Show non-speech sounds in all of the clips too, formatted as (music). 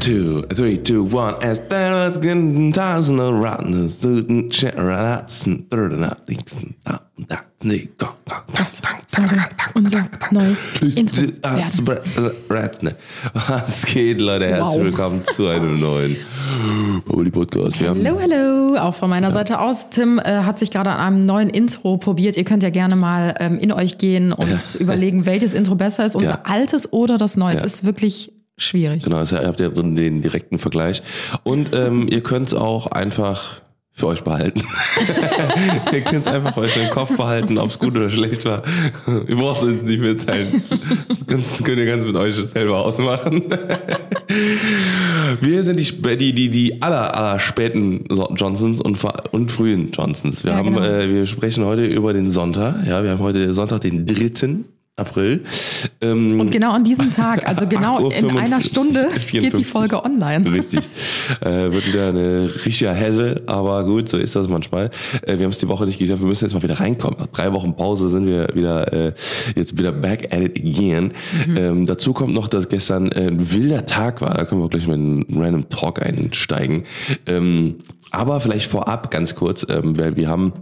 Two, three, two, one. As there was and third and out things and that and that. They go, go, Das sollte unser neues (laughs) Intro werden. Was geht, Leute? Herzlich willkommen zu einem neuen Holy Podcast. Hallo, hallo, auch von meiner Seite aus. Tim äh, hat sich gerade an einem neuen Intro probiert. Ihr könnt ja gerne mal ähm, in euch gehen und überlegen, welches Intro besser ist, unser Ja. altes oder das neue. Ja. Es ist wirklich schwierig. Genau, also ihr habt ja drin den direkten Vergleich. Und ähm, ihr könnt es auch einfach für euch behalten. (laughs) ihr könnt es einfach euch im Kopf behalten, ob es gut oder schlecht war. Ihr braucht es nicht mitteilen. Das könnt ihr ganz mit euch selber ausmachen. (laughs) Wir sind die, die, die, die aller, aller späten So- Johnsons und, und frühen Johnsons. Wir, Ja, haben, genau. äh, wir sprechen heute über den Sonntag. Ja, wir haben heute Sonntag, den 3. April. Ähm, Und genau an diesem Tag, also (laughs) genau in 8.55 einer Stunde (laughs) geht die 54. Folge online. Richtig. Äh, wird wieder eine richtige Hesse, aber gut, so ist das manchmal. Äh, wir haben es die Woche nicht geschafft, wir müssen jetzt mal wieder reinkommen. Nach drei Wochen Pause sind wir wieder äh, jetzt wieder back at it again. Ähm, dazu kommt noch, dass gestern äh, ein wilder Tag war. Da können wir gleich mit einem random Talk einsteigen. Ähm, aber vielleicht vorab ganz kurz, ähm, weil wir haben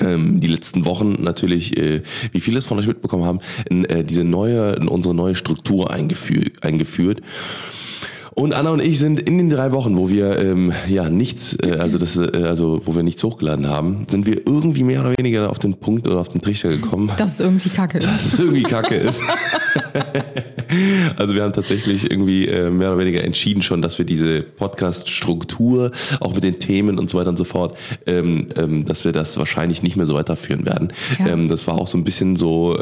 ähm, die letzten Wochen natürlich, äh, wie viele es von euch mitbekommen haben, in, äh, diese neue, in unsere neue Struktur eingeführt. eingeführt. Und Anna und ich sind in den drei Wochen, wo wir ähm, ja nichts, äh, also das, äh, also wo wir nichts hochgeladen haben, sind wir irgendwie mehr oder weniger auf den Punkt oder auf den Trichter gekommen, Dass es irgendwie kacke ist. dass es irgendwie Kacke ist. (laughs) Also wir haben tatsächlich irgendwie äh, mehr oder weniger entschieden schon, dass wir diese Podcast-Struktur, auch mit den Themen und so weiter und so fort, ähm, ähm, dass wir das wahrscheinlich nicht mehr so weiterführen werden. Ja. Ähm, das war auch so ein bisschen so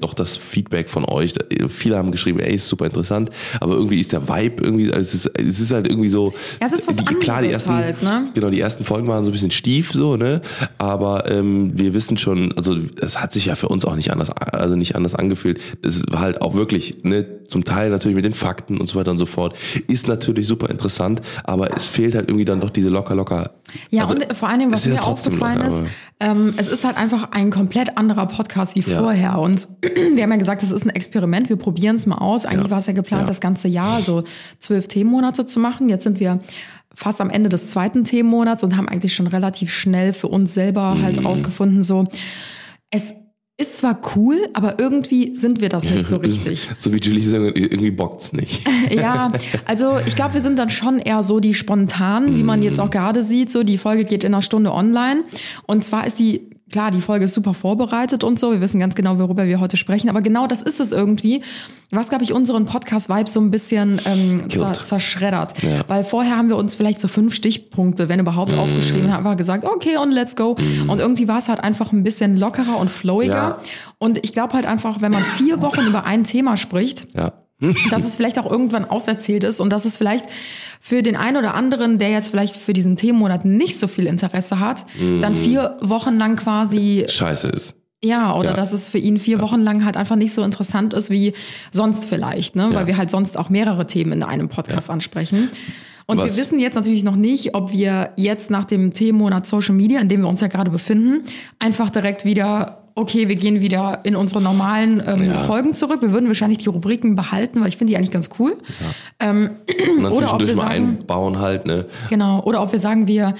doch das Feedback von euch. Viele haben geschrieben, ey, ist super interessant, aber irgendwie ist der Vibe irgendwie, also es ist, es ist halt irgendwie so. Ja, es ist was die, klar, die ersten, halt, ne? Genau, die ersten Folgen waren so ein bisschen stief, so, ne? Aber ähm, wir wissen schon, also es hat sich ja für uns auch nicht anders, also nicht anders angefühlt. Es war halt auch wirklich, ne, zum Teil natürlich mit den Fakten und so weiter und so fort. Ist natürlich super interessant, aber es fehlt halt irgendwie dann doch diese locker, locker. Ja, also, und vor allen Dingen, was ist mir ja aufgefallen locker, ist, ähm, es ist halt einfach ein komplett anderer Podcast wie Ja. vorher. Und (clears throat) wir haben ja gesagt, es ist ein Experiment, wir probieren es mal aus. Eigentlich Ja. war es ja geplant, das ganze Jahr, also zwölf Themenmonate zu machen. Jetzt sind wir fast am Ende des zweiten Themenmonats und haben eigentlich schon relativ schnell für uns selber halt Mhm. rausgefunden, so, es ist zwar cool, aber irgendwie sind wir das nicht so (laughs) richtig. So wie Julie sagt, irgendwie bockt's nicht. (laughs) Ja, also ich glaube, wir sind dann schon eher so die spontanen, wie man jetzt auch gerade sieht. So, die Folge geht in einer Stunde online. Und zwar ist die, klar, die Folge ist super vorbereitet und so. Wir wissen ganz genau, worüber wir heute sprechen. Aber genau das ist es irgendwie, was, glaube ich, unseren Podcast-Vibe so ein bisschen ähm, zer zerschreddert. Ja. Weil vorher haben wir uns vielleicht so fünf Stichpunkte, wenn überhaupt, Mhm. aufgeschrieben, haben einfach gesagt, okay, und let's go. Und irgendwie war es halt einfach ein bisschen lockerer und flowiger. Ja. Und ich glaube halt einfach, wenn man vier Wochen über ein Thema spricht, Ja. (laughs) dass es vielleicht auch irgendwann auserzählt ist und dass es vielleicht für den einen oder anderen, der jetzt vielleicht für diesen Themenmonat nicht so viel Interesse hat, dann vier Wochen lang quasi, Scheiße ist. ja, oder Ja. dass es für ihn vier Wochen lang halt einfach nicht so interessant ist wie sonst vielleicht, ne? Ja. weil wir halt sonst auch mehrere Themen in einem Podcast ansprechen. Und Was- wir wissen jetzt natürlich noch nicht, ob wir jetzt nach dem Themenmonat Social Media, in dem wir uns ja gerade befinden, einfach direkt wieder, okay, wir gehen wieder in unsere normalen ähm, Ja. Folgen zurück. Wir würden wahrscheinlich die Rubriken behalten, weil ich finde die eigentlich ganz cool. Und dann Oder ob wir mal sagen- einbauen halt, ne? Genau. Oder ob wir sagen, wir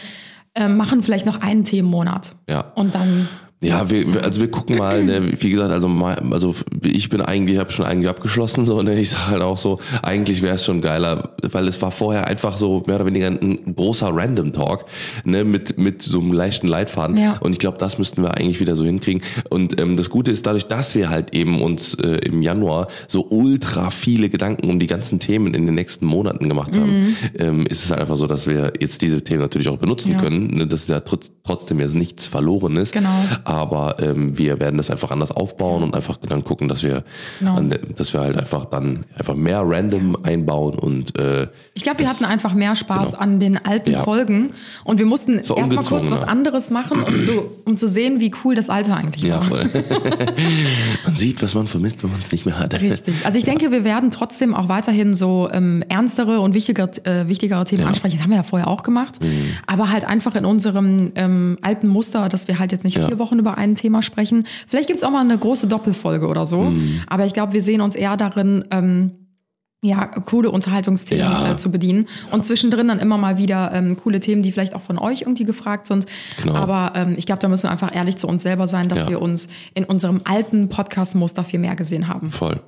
ähm, machen vielleicht noch einen Themenmonat. Ja. Und dann Ja, wir, also wir gucken mal, ne, wie gesagt, also mal, also ich bin eigentlich, habe schon eigentlich abgeschlossen, so, ne, ich sag halt auch so, eigentlich wäre es schon geiler, weil es war vorher einfach so mehr oder weniger ein großer Random Talk, ne, mit mit so einem leichten Leitfaden. Ja. Und ich glaube, das müssten wir eigentlich wieder so hinkriegen. Und ähm, das Gute ist dadurch, dass wir halt eben uns äh, im Januar so ultra viele Gedanken um die ganzen Themen in den nächsten Monaten gemacht haben, ähm, ist es halt einfach so, dass wir jetzt diese Themen natürlich auch benutzen Ja. können, ne, dass ja trotz, trotzdem jetzt nichts verloren ist. Genau. Aber ähm, wir werden das einfach anders aufbauen und einfach dann gucken, dass wir, Genau. an, dass wir halt einfach dann einfach mehr random einbauen und äh, Ich glaube, wir hatten einfach mehr Spaß genau. an den alten Ja. Folgen und wir mussten erstmal kurz was anderes machen, um zu, um zu sehen, wie cool das alte eigentlich ja war. voll. (laughs) man sieht, was man vermisst, wenn man es nicht mehr hat. Richtig. Also ich denke, wir werden trotzdem auch weiterhin so ähm, ernstere und wichtiger, äh, wichtigere Themen ansprechen. Das haben wir ja vorher auch gemacht. Mhm. Aber halt einfach in unserem ähm, alten Muster, dass wir halt jetzt nicht Ja. vier Wochen über ein Thema sprechen. Vielleicht gibt's auch mal eine große Doppelfolge oder so. Mhm. Aber ich glaube, wir sehen uns eher darin, ähm, ja, coole Unterhaltungsthemen Ja. äh, zu bedienen. Und zwischendrin dann immer mal wieder ähm, coole Themen, die vielleicht auch von euch irgendwie gefragt sind. Genau. Aber ähm, ich glaube, da müssen wir einfach ehrlich zu uns selber sein, dass Ja. wir uns in unserem alten Podcast-Muster viel mehr gesehen haben. Voll.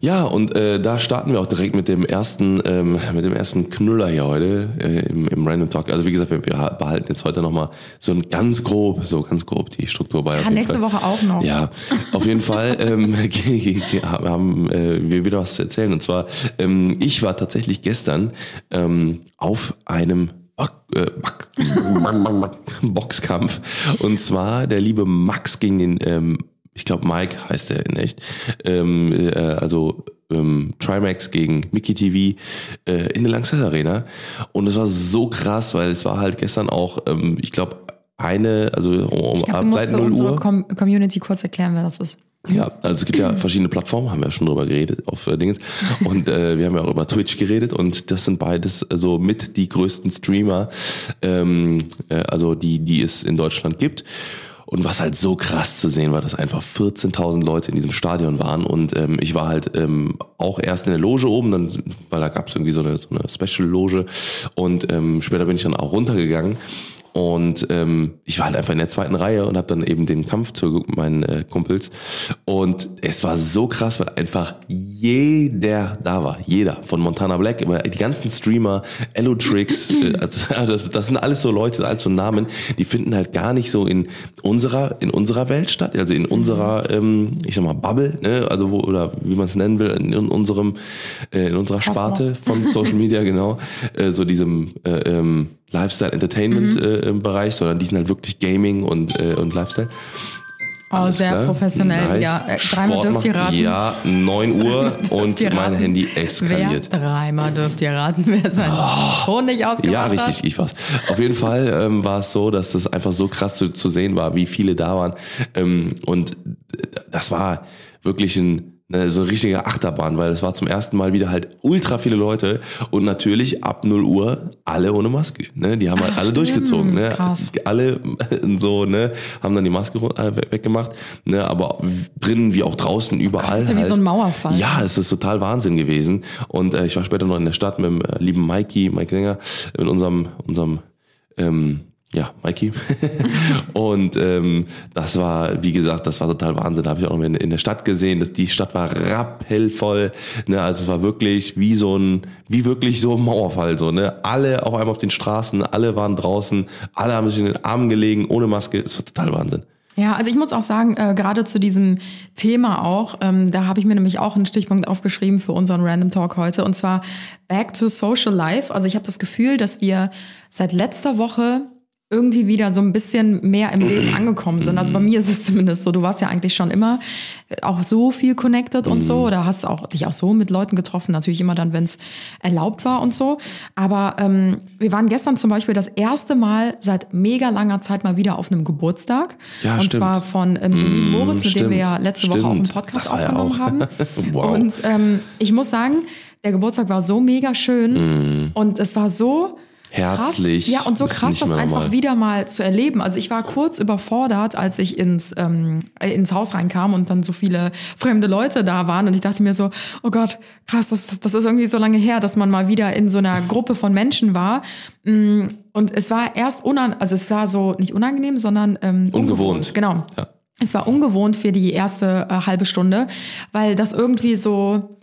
Ja, und äh, da starten wir auch direkt mit dem ersten, ähm, mit dem ersten Knüller hier heute äh, im, im Random Talk. Also wie gesagt, wir, wir behalten jetzt heute nochmal so ein ganz grob, so ganz grob die Struktur bei. Ja, nächste Fall. Woche auch noch. Ja, auf jeden Fall ähm, (laughs) (laughs) haben äh, wir wieder was zu erzählen. Und zwar, ähm, ich war tatsächlich gestern ähm, auf einem Bock, äh, Bock, (laughs) Boxkampf. Und zwar der liebe Max gegen den, ähm, ich glaube Mike heißt er in echt. Ähm, äh, also ähm, Trimax gegen Mickey TV äh, in der Lanxess Arena. Und es war so krass, weil es war halt gestern auch, ähm, ich glaube, eine, also um, Ich glaube, ab du musst seit für 0 unsere Uhr. Com Community kurz erklären, wer das ist. Ja, also es gibt ja verschiedene Plattformen, haben wir ja schon drüber geredet auf äh, Dingens. Und äh, wir haben ja auch über Twitch geredet und das sind beides so also mit die größten Streamer, ähm, äh, also die, die es in Deutschland gibt. Und was halt so krass zu sehen war, dass einfach 14.000 Leute in diesem Stadion waren. Und ähm, ich war halt ähm, auch erst in der Loge oben, dann, weil da gab es irgendwie so eine, so eine Special-Loge. Und ähm, später bin ich dann auch runtergegangen und ähm, ich war halt einfach in der zweiten Reihe und habe dann eben den Kampf zu meinen äh, Kumpels. Und es war so krass, weil einfach jeder da war. Jeder. Von Montana Black, über die ganzen Streamer, Elotrix, (clears throat) äh, also das, das sind alles so Leute, alles so Namen, die finden halt gar nicht so in unserer, in unserer Welt statt, also in unserer, ähm, ich sag mal, Bubble, ne? Also wo, oder wie man es nennen will, in, unserem, äh, in unserer Kosmos. Sparte von Social Media, (laughs) genau. Äh, so diesem äh, ähm, Lifestyle Entertainment äh, im Bereich, sondern die sind halt wirklich Gaming und, äh, und Lifestyle. Oh, Alles sehr klar. professionell. Nice. Ja, äh, dreimal dürft ihr raten. Ja, 9 Uhr (laughs) und mein? Handy eskaliert. Dreimal dürft ihr raten, (laughs) wer seinen Ton nicht ausgemacht Ja, richtig, ich war's. Auf jeden Fall ähm, war es so, dass das einfach so krass zu, zu sehen war, wie viele da waren. Ähm, und das war wirklich ein ne, so eine richtige Achterbahn, weil es war zum ersten Mal wieder halt ultra viele Leute und natürlich ab 0 Uhr alle ohne Maske. Ne? Die haben halt Ach, alle stimmt, durchgezogen. Ne? krass. Alle (laughs) so, ne, haben dann die Maske äh, weggemacht. Ne? Aber drinnen wie auch draußen überall. das ist ja wie halt. so ein Mauerfall. Ja, es ist total Wahnsinn gewesen. Und äh, ich war später noch in der Stadt mit dem äh, lieben Mikey, Mike Sänger, mit unserem, unserem ähm, ja, Mikey. (laughs) und ähm, das war, wie gesagt, das war total Wahnsinn. Da habe ich auch noch in, in der Stadt gesehen, dass die Stadt war rappellvoll. Ne? Also es war wirklich wie so ein, wie wirklich so ein Mauerfall. So, ne? Alle auf einmal auf den Straßen, alle waren draußen, alle haben sich in den Armen gelegen, ohne Maske. Es war total Wahnsinn. Ja, also ich muss auch sagen, äh, gerade zu diesem Thema auch, ähm, da habe ich mir nämlich auch einen Stichpunkt aufgeschrieben für unseren Random Talk heute und zwar Back to Social Life. Also ich habe das Gefühl, dass wir seit letzter Woche irgendwie wieder so ein bisschen mehr im Leben (clears throat) angekommen sind. Also bei mir ist es zumindest so. Du warst ja eigentlich schon immer auch so viel connected und so oder hast auch dich auch so mit Leuten getroffen. Natürlich immer dann, wenn es erlaubt war und so. Aber ähm, wir waren gestern zum Beispiel das erste Mal seit mega langer Zeit mal wieder auf einem Geburtstag. Ja, und stimmt. zwar von ähm, Emil Moritz, mit dem wir ja stimmt, letzte Woche auch einen stimmt. Podcast aufgenommen auch- haben. (laughs) Wow. Und ähm, ich muss sagen, der Geburtstag war so mega schön und es war so Mm. Herzlich. Krass. Ja, und so Das krass, das einfach normal. wieder mal zu erleben. Also ich war kurz überfordert, als ich ins, ähm, äh, ins Haus reinkam und dann so viele fremde Leute da waren. Und ich dachte mir so, oh Gott, krass, das, das ist irgendwie so lange her, dass man mal wieder in so einer Gruppe von Menschen war. Mm, Und es war erst unan, also es war so nicht unangenehm, sondern ähm, Ungewohnt. Genau. Ja. Es war ungewohnt für die erste äh, halbe Stunde, weil das irgendwie so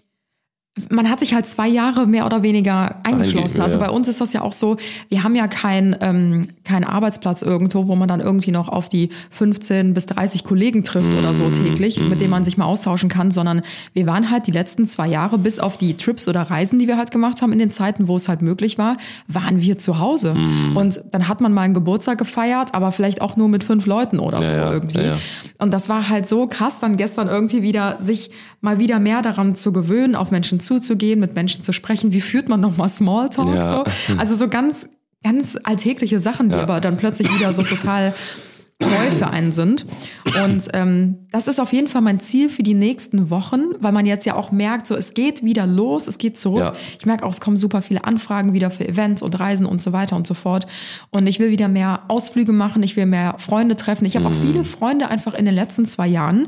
man hat sich halt zwei Jahre mehr oder weniger eingeschlossen. Einge- Also bei uns ist das ja auch so, wir haben ja keinen ähm, keinen Arbeitsplatz irgendwo, wo man dann irgendwie noch auf die 15 bis 30 Kollegen trifft oder Mhm. so täglich, mit denen man sich mal austauschen kann, sondern wir waren halt die letzten zwei Jahre, bis auf die Trips oder Reisen, die wir halt gemacht haben in den Zeiten, wo es halt möglich war, waren wir zu Hause. Mhm. Und dann hat man mal einen Geburtstag gefeiert, aber vielleicht auch nur mit fünf Leuten oder Ja, so ja, irgendwie. ja. Und das war halt so krass, dann gestern irgendwie wieder, sich mal wieder mehr daran zu gewöhnen, auf Menschen zuzugehen, mit Menschen zu sprechen. Wie führt man nochmal Smalltalk? Ja. So? Also so ganz, ganz alltägliche Sachen, die Ja. aber dann plötzlich wieder so total neu für einen sind. Und ähm, das ist auf jeden Fall mein Ziel für die nächsten Wochen, weil man jetzt ja auch merkt, so es geht wieder los, es geht zurück. Ja. Ich merke auch, es kommen super viele Anfragen wieder für Events und Reisen und so weiter und so fort. Und ich will wieder mehr Ausflüge machen, ich will mehr Freunde treffen. Ich habe Mhm. auch viele Freunde einfach in den letzten zwei Jahren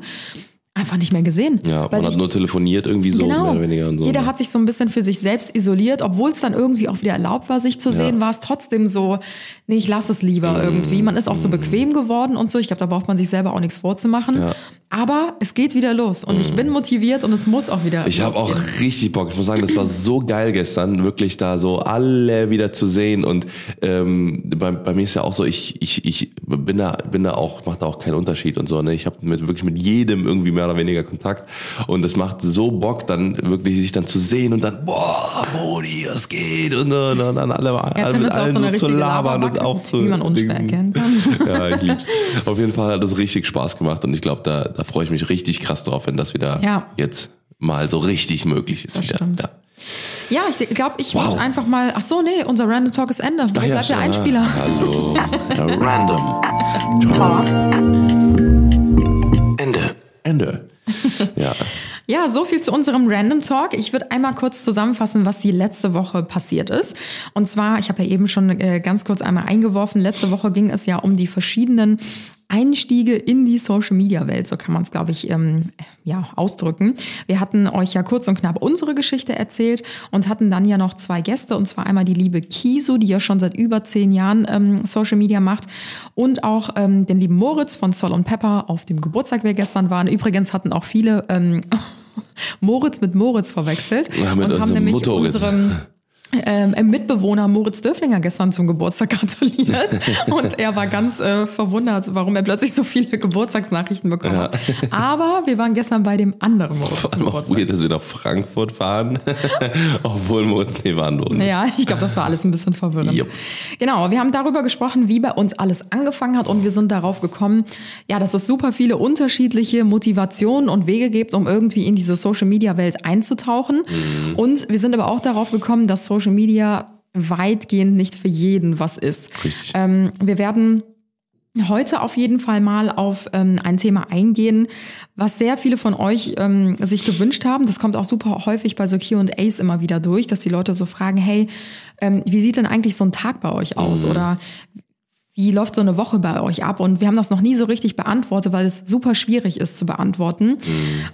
einfach nicht mehr gesehen. Ja, man hat sich- nur telefoniert irgendwie so, Genau. mehr oder weniger. Und so. Jeder hat sich so ein bisschen für sich selbst isoliert, obwohl es dann irgendwie auch wieder erlaubt war, sich zu sehen, war es trotzdem so, nee, ich lass es lieber Mhm. irgendwie. Man ist auch so bequem geworden und so. Ich glaube, da braucht man sich selber auch nichts vorzumachen. Ja. Aber es geht wieder los und ich bin motiviert und es muss auch wieder Ich habe auch richtig Bock. Ich muss sagen, das war so geil gestern, wirklich da so alle wieder zu sehen. Und ähm, bei, bei mir ist ja auch so, ich, ich, ich bin da, bin da auch, macht da auch keinen Unterschied und so. Ne? Ich habe mit wirklich mit jedem irgendwie mehr oder weniger Kontakt. Und es macht so Bock, dann wirklich sich dann zu sehen und dann, boah, Brody, was geht? Und, so, und dann alle, Ja, mit allen so eine zu labern und auch zu wie man unschwer erkennen kann. (laughs) Ja, ich lieb's. Auf jeden Fall hat es richtig Spaß gemacht und ich glaube, da, da freue ich mich richtig krass drauf, wenn das wieder Ja. jetzt mal so richtig möglich ist. Das wieder. stimmt. Ja. Ja, ich glaube, ich Wow. würde einfach mal. Ach so, nee, unser Random Talk ist Ende. Wo Ach ja, bleibt der stimmt. Einspieler? Hallo. (laughs) Ja, random. Ende. Ende. (laughs) Ja. Ja, so viel zu unserem Random Talk. Ich würde einmal kurz zusammenfassen, was die letzte Woche passiert ist. Und zwar, ich habe ja eben schon äh, ganz kurz einmal eingeworfen, letzte Woche ging es ja um die verschiedenen Einstiege in die Social Media Welt, so kann man es, glaube ich, ähm, ja, ausdrücken. Wir hatten euch ja kurz und knapp unsere Geschichte erzählt und hatten dann ja noch zwei Gäste, und zwar einmal die liebe Kisu, die ja schon seit über zehn Jahren ähm, Social Media macht, und auch ähm, den lieben Moritz von Sol und Pepper auf dem Geburtstag, wir gestern waren. Übrigens hatten auch viele ähm, (laughs) Moritz mit Moritz verwechselt Ja, mit und haben nämlich Motoritz. unserem ähm, Mitbewohner Moritz Dörflinger gestern zum Geburtstag (laughs) gratuliert und er war ganz äh, verwundert, warum er plötzlich so viele Geburtstagsnachrichten bekommen hat. Aber wir waren gestern bei dem anderen Moritz. Vor allem auch weird, dass wir nach Frankfurt fahren, (laughs) obwohl Moritz nebenan wohnt. Ja, ich glaube, das war alles ein bisschen verwirrend. Jupp. Genau, wir haben darüber gesprochen, wie bei uns alles angefangen hat und wir sind darauf gekommen, ja, dass es super viele unterschiedliche Motivationen und Wege gibt, um irgendwie in diese Social Media Welt einzutauchen. Mhm. Und wir sind aber auch darauf gekommen, dass Social Media weitgehend nicht für jeden was ist. Richtig. Ähm, wir werden heute auf jeden Fall mal auf ähm, ein Thema eingehen, was sehr viele von euch ähm, sich gewünscht haben. Das kommt auch super häufig bei so Q&As immer wieder durch, dass die Leute so fragen, hey, ähm, wie sieht denn eigentlich so ein Tag bei euch aus? Oder wie läuft so eine Woche bei euch ab? Und wir haben das noch nie so richtig beantwortet, weil es super schwierig ist zu beantworten.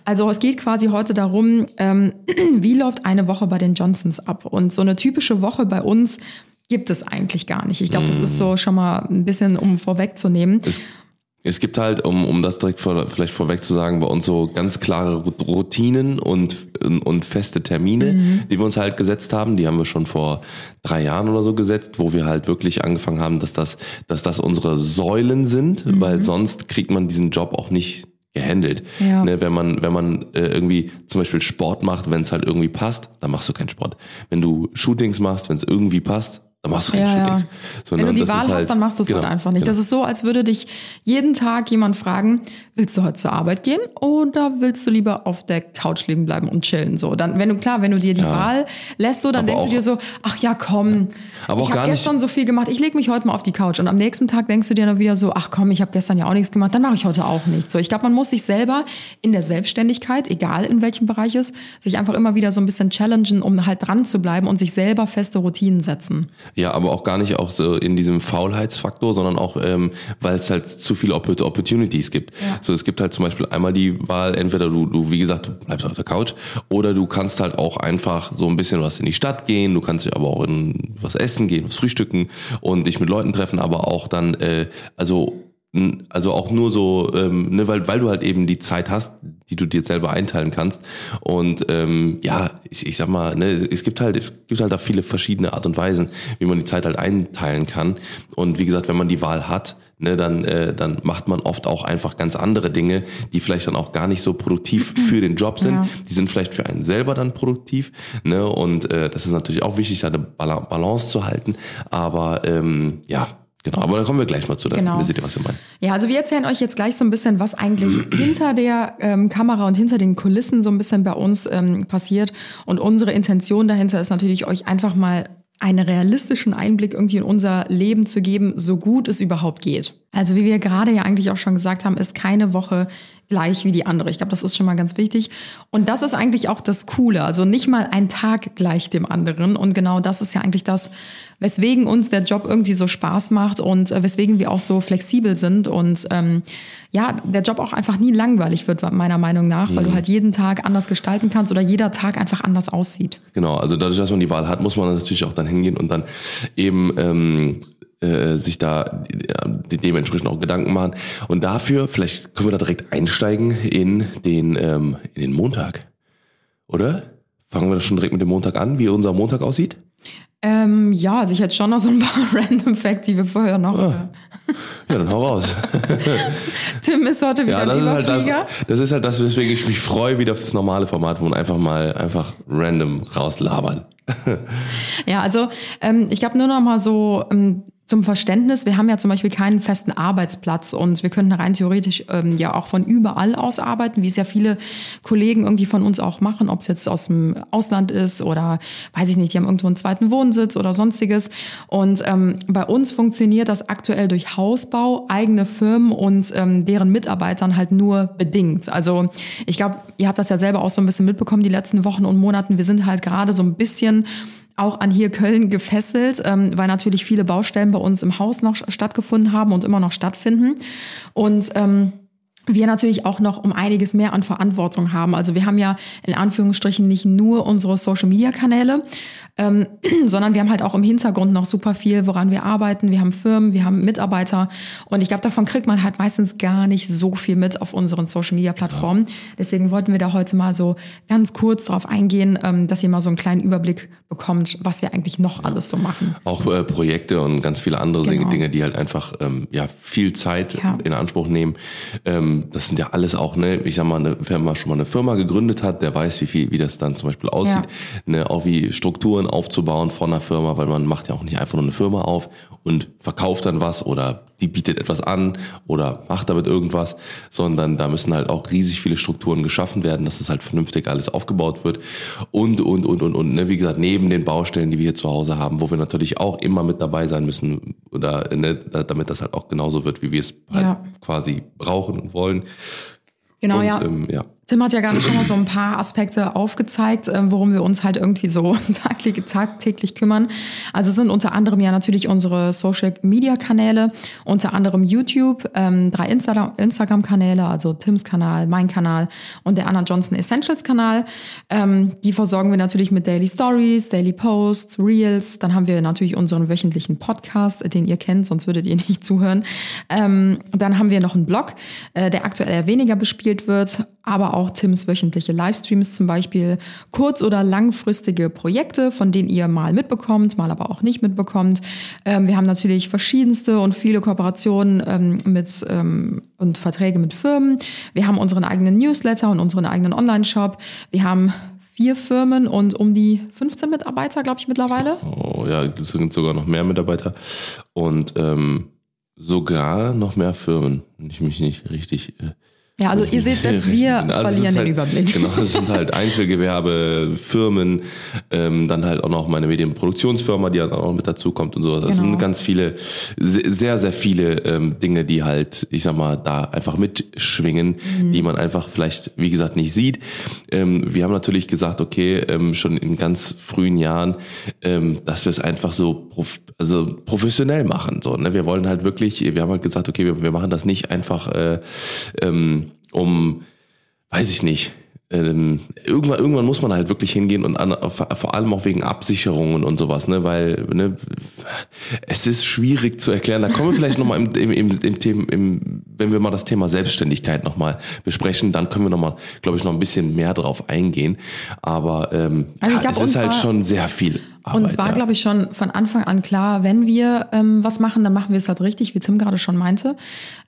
Also es geht quasi heute darum, ähm, (clears throat) wie läuft eine Woche bei den Johnsons ab? Und so eine typische Woche bei uns gibt es eigentlich gar nicht. Ich glaube, das ist so schon mal ein bisschen, um vorwegzunehmen. Es, es gibt halt, um, um das direkt vor, vielleicht vorweg zu sagen, bei uns so ganz klare Routinen und, und feste Termine, Mhm. die wir uns halt gesetzt haben. Die haben wir schon vor drei Jahren oder so gesetzt, wo wir halt wirklich angefangen haben, dass das, dass das unsere Säulen sind, Mhm. weil sonst kriegt man diesen Job auch nicht gehandelt. Ja. Ne, wenn man, wenn man äh, irgendwie zum Beispiel Sport macht, wenn es halt irgendwie passt, dann machst du keinen Sport. Wenn du Shootings machst, wenn es irgendwie passt, dann machst du Ja, ja. Shootings. So, Wenn du die Wahl ist halt- hast, dann machst du es genau, halt einfach nicht. genau. Das ist so, als würde dich jeden Tag jemand fragen, willst du heute zur Arbeit gehen oder willst du lieber auf der Couch liegen bleiben und chillen? So, dann, wenn du klar, wenn du dir die Wahl lässt, so, dann Aber denkst du auch- dir so, ach ja, komm, Aber auch ich habe gestern so viel gemacht, ich leg mich heute mal auf die Couch und am nächsten Tag denkst du dir dann wieder so, ach komm, ich habe gestern ja auch nichts gemacht, dann mache ich heute auch nichts. So, ich glaube, man muss sich selber in der Selbstständigkeit, egal in welchem Bereich es, sich einfach immer wieder so ein bisschen challengen, um halt dran zu bleiben und sich selber feste Routinen setzen. Ja, aber auch gar nicht auch so in diesem Faulheitsfaktor, sondern auch, ähm, weil es halt zu viele Oppor- Opportunities gibt. So, es gibt halt zum Beispiel einmal die Wahl, entweder du, du, wie gesagt, du bleibst auf der Couch, oder du kannst halt auch einfach so ein bisschen was in die Stadt gehen, du kannst aber auch in was essen gehen, was frühstücken und dich mit Leuten treffen, aber auch dann, äh, also also auch nur so, ähm, ne, weil, weil du halt eben die Zeit hast, die du dir selber einteilen kannst. Und ähm, ja, ich, ich sag mal, ne, es gibt halt, es gibt halt da viele verschiedene Art und Weisen, wie man die Zeit halt einteilen kann. Und wie gesagt, wenn man die Wahl hat, ne, dann, äh, dann macht man oft auch einfach ganz andere Dinge, die vielleicht dann auch gar nicht so produktiv (clears throat) für den Job sind. Ja. Die sind vielleicht für einen selber dann produktiv. Ne, und äh, das ist natürlich auch wichtig, da eine Bala- Balance zu halten. Aber ähm, ja, genau. Aber da kommen wir gleich mal zu. Dann Genau. seht ihr, was wir meinen. Ja, also wir erzählen euch jetzt gleich so ein bisschen, was eigentlich (clears throat) hinter der ähm, Kamera und hinter den Kulissen so ein bisschen bei uns ähm, passiert. Und unsere Intention dahinter ist natürlich, euch einfach mal einen realistischen Einblick irgendwie in unser Leben zu geben, so gut es überhaupt geht. Also wie wir gerade ja eigentlich auch schon gesagt haben, ist keine Woche gleich wie die andere. Ich glaube, das ist schon mal ganz wichtig. Und das ist eigentlich auch das Coole. Also nicht mal ein Tag gleich dem anderen. Und genau das ist ja eigentlich das, weswegen uns der Job irgendwie so Spaß macht und äh, weswegen wir auch so flexibel sind und ähm, ja, der Job auch einfach nie langweilig wird, meiner Meinung nach, weil du halt jeden Tag anders gestalten kannst oder jeder Tag einfach anders aussieht. Genau, also dadurch, dass man die Wahl hat, muss man natürlich auch dann hingehen und dann eben ähm, äh, sich da de- dementsprechend auch Gedanken machen. Und dafür, vielleicht können wir da direkt einsteigen in den, ähm, in den Montag. Oder? Fangen wir das schon direkt mit dem Montag an, wie unser Montag aussieht? Ähm, ja, also ich hätte schon noch so ein paar (laughs) Random Facts, die wir vorher noch. Äh, Ja, dann hau raus. (laughs) Tim ist heute wieder Ja, das ist halt das, das ist halt das, weswegen ich mich freue, wieder auf das normale Format, wo man einfach mal einfach random rauslabern. (laughs) Ja, also ähm, ich glaube nur noch mal so ähm, zum Verständnis, wir haben ja zum Beispiel keinen festen Arbeitsplatz und wir könnten rein theoretisch ähm, ja auch von überall aus arbeiten, wie es ja viele Kollegen irgendwie von uns auch machen, ob es jetzt aus dem Ausland ist oder weiß ich nicht, die haben irgendwo einen zweiten Wohnsitz oder sonstiges. Und ähm, bei uns funktioniert das aktuell durch Hausbau, eigene Firmen und ähm, deren Mitarbeitern halt nur bedingt. Also ich glaube, ihr habt das ja selber auch so ein bisschen mitbekommen die letzten Wochen und Monaten. Wir sind halt gerade so ein bisschen auch an hier Köln gefesselt, ähm, weil natürlich viele Baustellen bei uns im Haus noch stattgefunden haben und immer noch stattfinden. Und ähm, wir natürlich auch noch um einiges mehr an Verantwortung haben. Also wir haben ja in Anführungsstrichen nicht nur unsere Social-Media-Kanäle, ähm, (clears throat) sondern wir haben halt auch im Hintergrund noch super viel, woran wir arbeiten. Wir haben Firmen, wir haben Mitarbeiter und ich glaube, davon kriegt man halt meistens gar nicht so viel mit auf unseren Social-Media-Plattformen. Deswegen wollten wir da heute mal so ganz kurz drauf eingehen, ähm, dass ihr mal so einen kleinen Überblick bekommt, was wir eigentlich noch alles so machen. Auch äh, Projekte und ganz viele andere Genau. Dinge, die halt einfach ähm, ja viel Zeit Ja. in Anspruch nehmen. Ähm, das sind ja alles auch, ne, ich sag mal, eine, wer mal schon mal eine Firma gegründet hat, der weiß, wie viel, wie das dann zum Beispiel aussieht, ne, auch wie Strukturen aufzubauen von einer Firma, weil man macht ja auch nicht einfach nur eine Firma auf und verkauft dann was oder die bietet etwas an oder macht damit irgendwas, sondern da müssen halt auch riesig viele Strukturen geschaffen werden, dass es halt vernünftig alles aufgebaut wird und, und, und, und, und, ne, wie gesagt, neben den Baustellen, die wir hier zu Hause haben, wo wir natürlich auch immer mit dabei sein müssen oder, ne, damit das halt auch genauso wird, wie wir es halt Ja. quasi brauchen und wollen. Genau, und, ja. Ähm, ja. Tim hat ja gerade schon mal so ein paar Aspekte aufgezeigt, ähm, worum wir uns halt irgendwie so (laughs) tagtäglich, tagtäglich kümmern. Also sind unter anderem ja natürlich unsere Social Media Kanäle, unter anderem YouTube, ähm, drei Insta Instagram Kanäle, also Tims Kanal, mein Kanal und der Anna Johnson Essentials Kanal. Ähm, die versorgen wir natürlich mit Daily Stories, Daily Posts, Reels. Dann haben wir natürlich unseren wöchentlichen Podcast, den ihr kennt, sonst würdet ihr (laughs) nicht zuhören. Ähm, dann haben wir noch einen Blog, äh, der aktuell eher weniger bespielt wird, aber auch Tims wöchentliche Livestreams zum Beispiel, kurz- oder langfristige Projekte, von denen ihr mal mitbekommt, mal aber auch nicht mitbekommt. Ähm, wir haben natürlich verschiedenste und viele Kooperationen ähm, mit ähm, und Verträge mit Firmen. Wir haben unseren eigenen Newsletter und unseren eigenen Online-Shop. Wir haben vier Firmen und um die 15 Mitarbeiter, glaube ich, mittlerweile. Oh, ja, es sind sogar noch mehr Mitarbeiter und ähm, sogar noch mehr Firmen, wenn ich mich nicht richtig äh, Ja, also ihr seht, selbst wir Also verlieren den halt, Überblick. (laughs) Genau, es sind halt (laughs) Einzelgewerbe, Firmen, ähm, dann halt auch noch meine Medienproduktionsfirma, die halt auch noch mit dazu kommt und so. Das Genau. sind ganz viele, se- sehr, sehr viele ähm, Dinge, die halt, ich sag mal, da einfach mitschwingen, Mhm. die man einfach vielleicht, wie gesagt, nicht sieht. Ähm, wir haben natürlich gesagt, okay, ähm, schon in ganz frühen Jahren, ähm, dass wir es einfach so prof also professionell machen. So, ne? Wir wollen halt wirklich, wir haben halt gesagt, okay, wir, wir machen das nicht einfach äh, ähm, um, weiß ich nicht, ähm, irgendwann, irgendwann muss man halt wirklich hingehen und an, vor allem auch wegen Absicherungen und sowas, ne, weil ne, es ist schwierig zu erklären. Da kommen wir vielleicht nochmal im, im, im, im, Thema, im wenn wir mal das Thema Selbstständigkeit nochmal besprechen, dann können wir nochmal, glaube ich, noch ein bisschen mehr drauf eingehen. Aber ähm, Also ja, es ist halt schon sehr viel Arbeit. Uns war, ja. glaube ich, schon von Anfang an klar, wenn wir ähm, was machen, dann machen wir es halt richtig, wie Tim gerade schon meinte.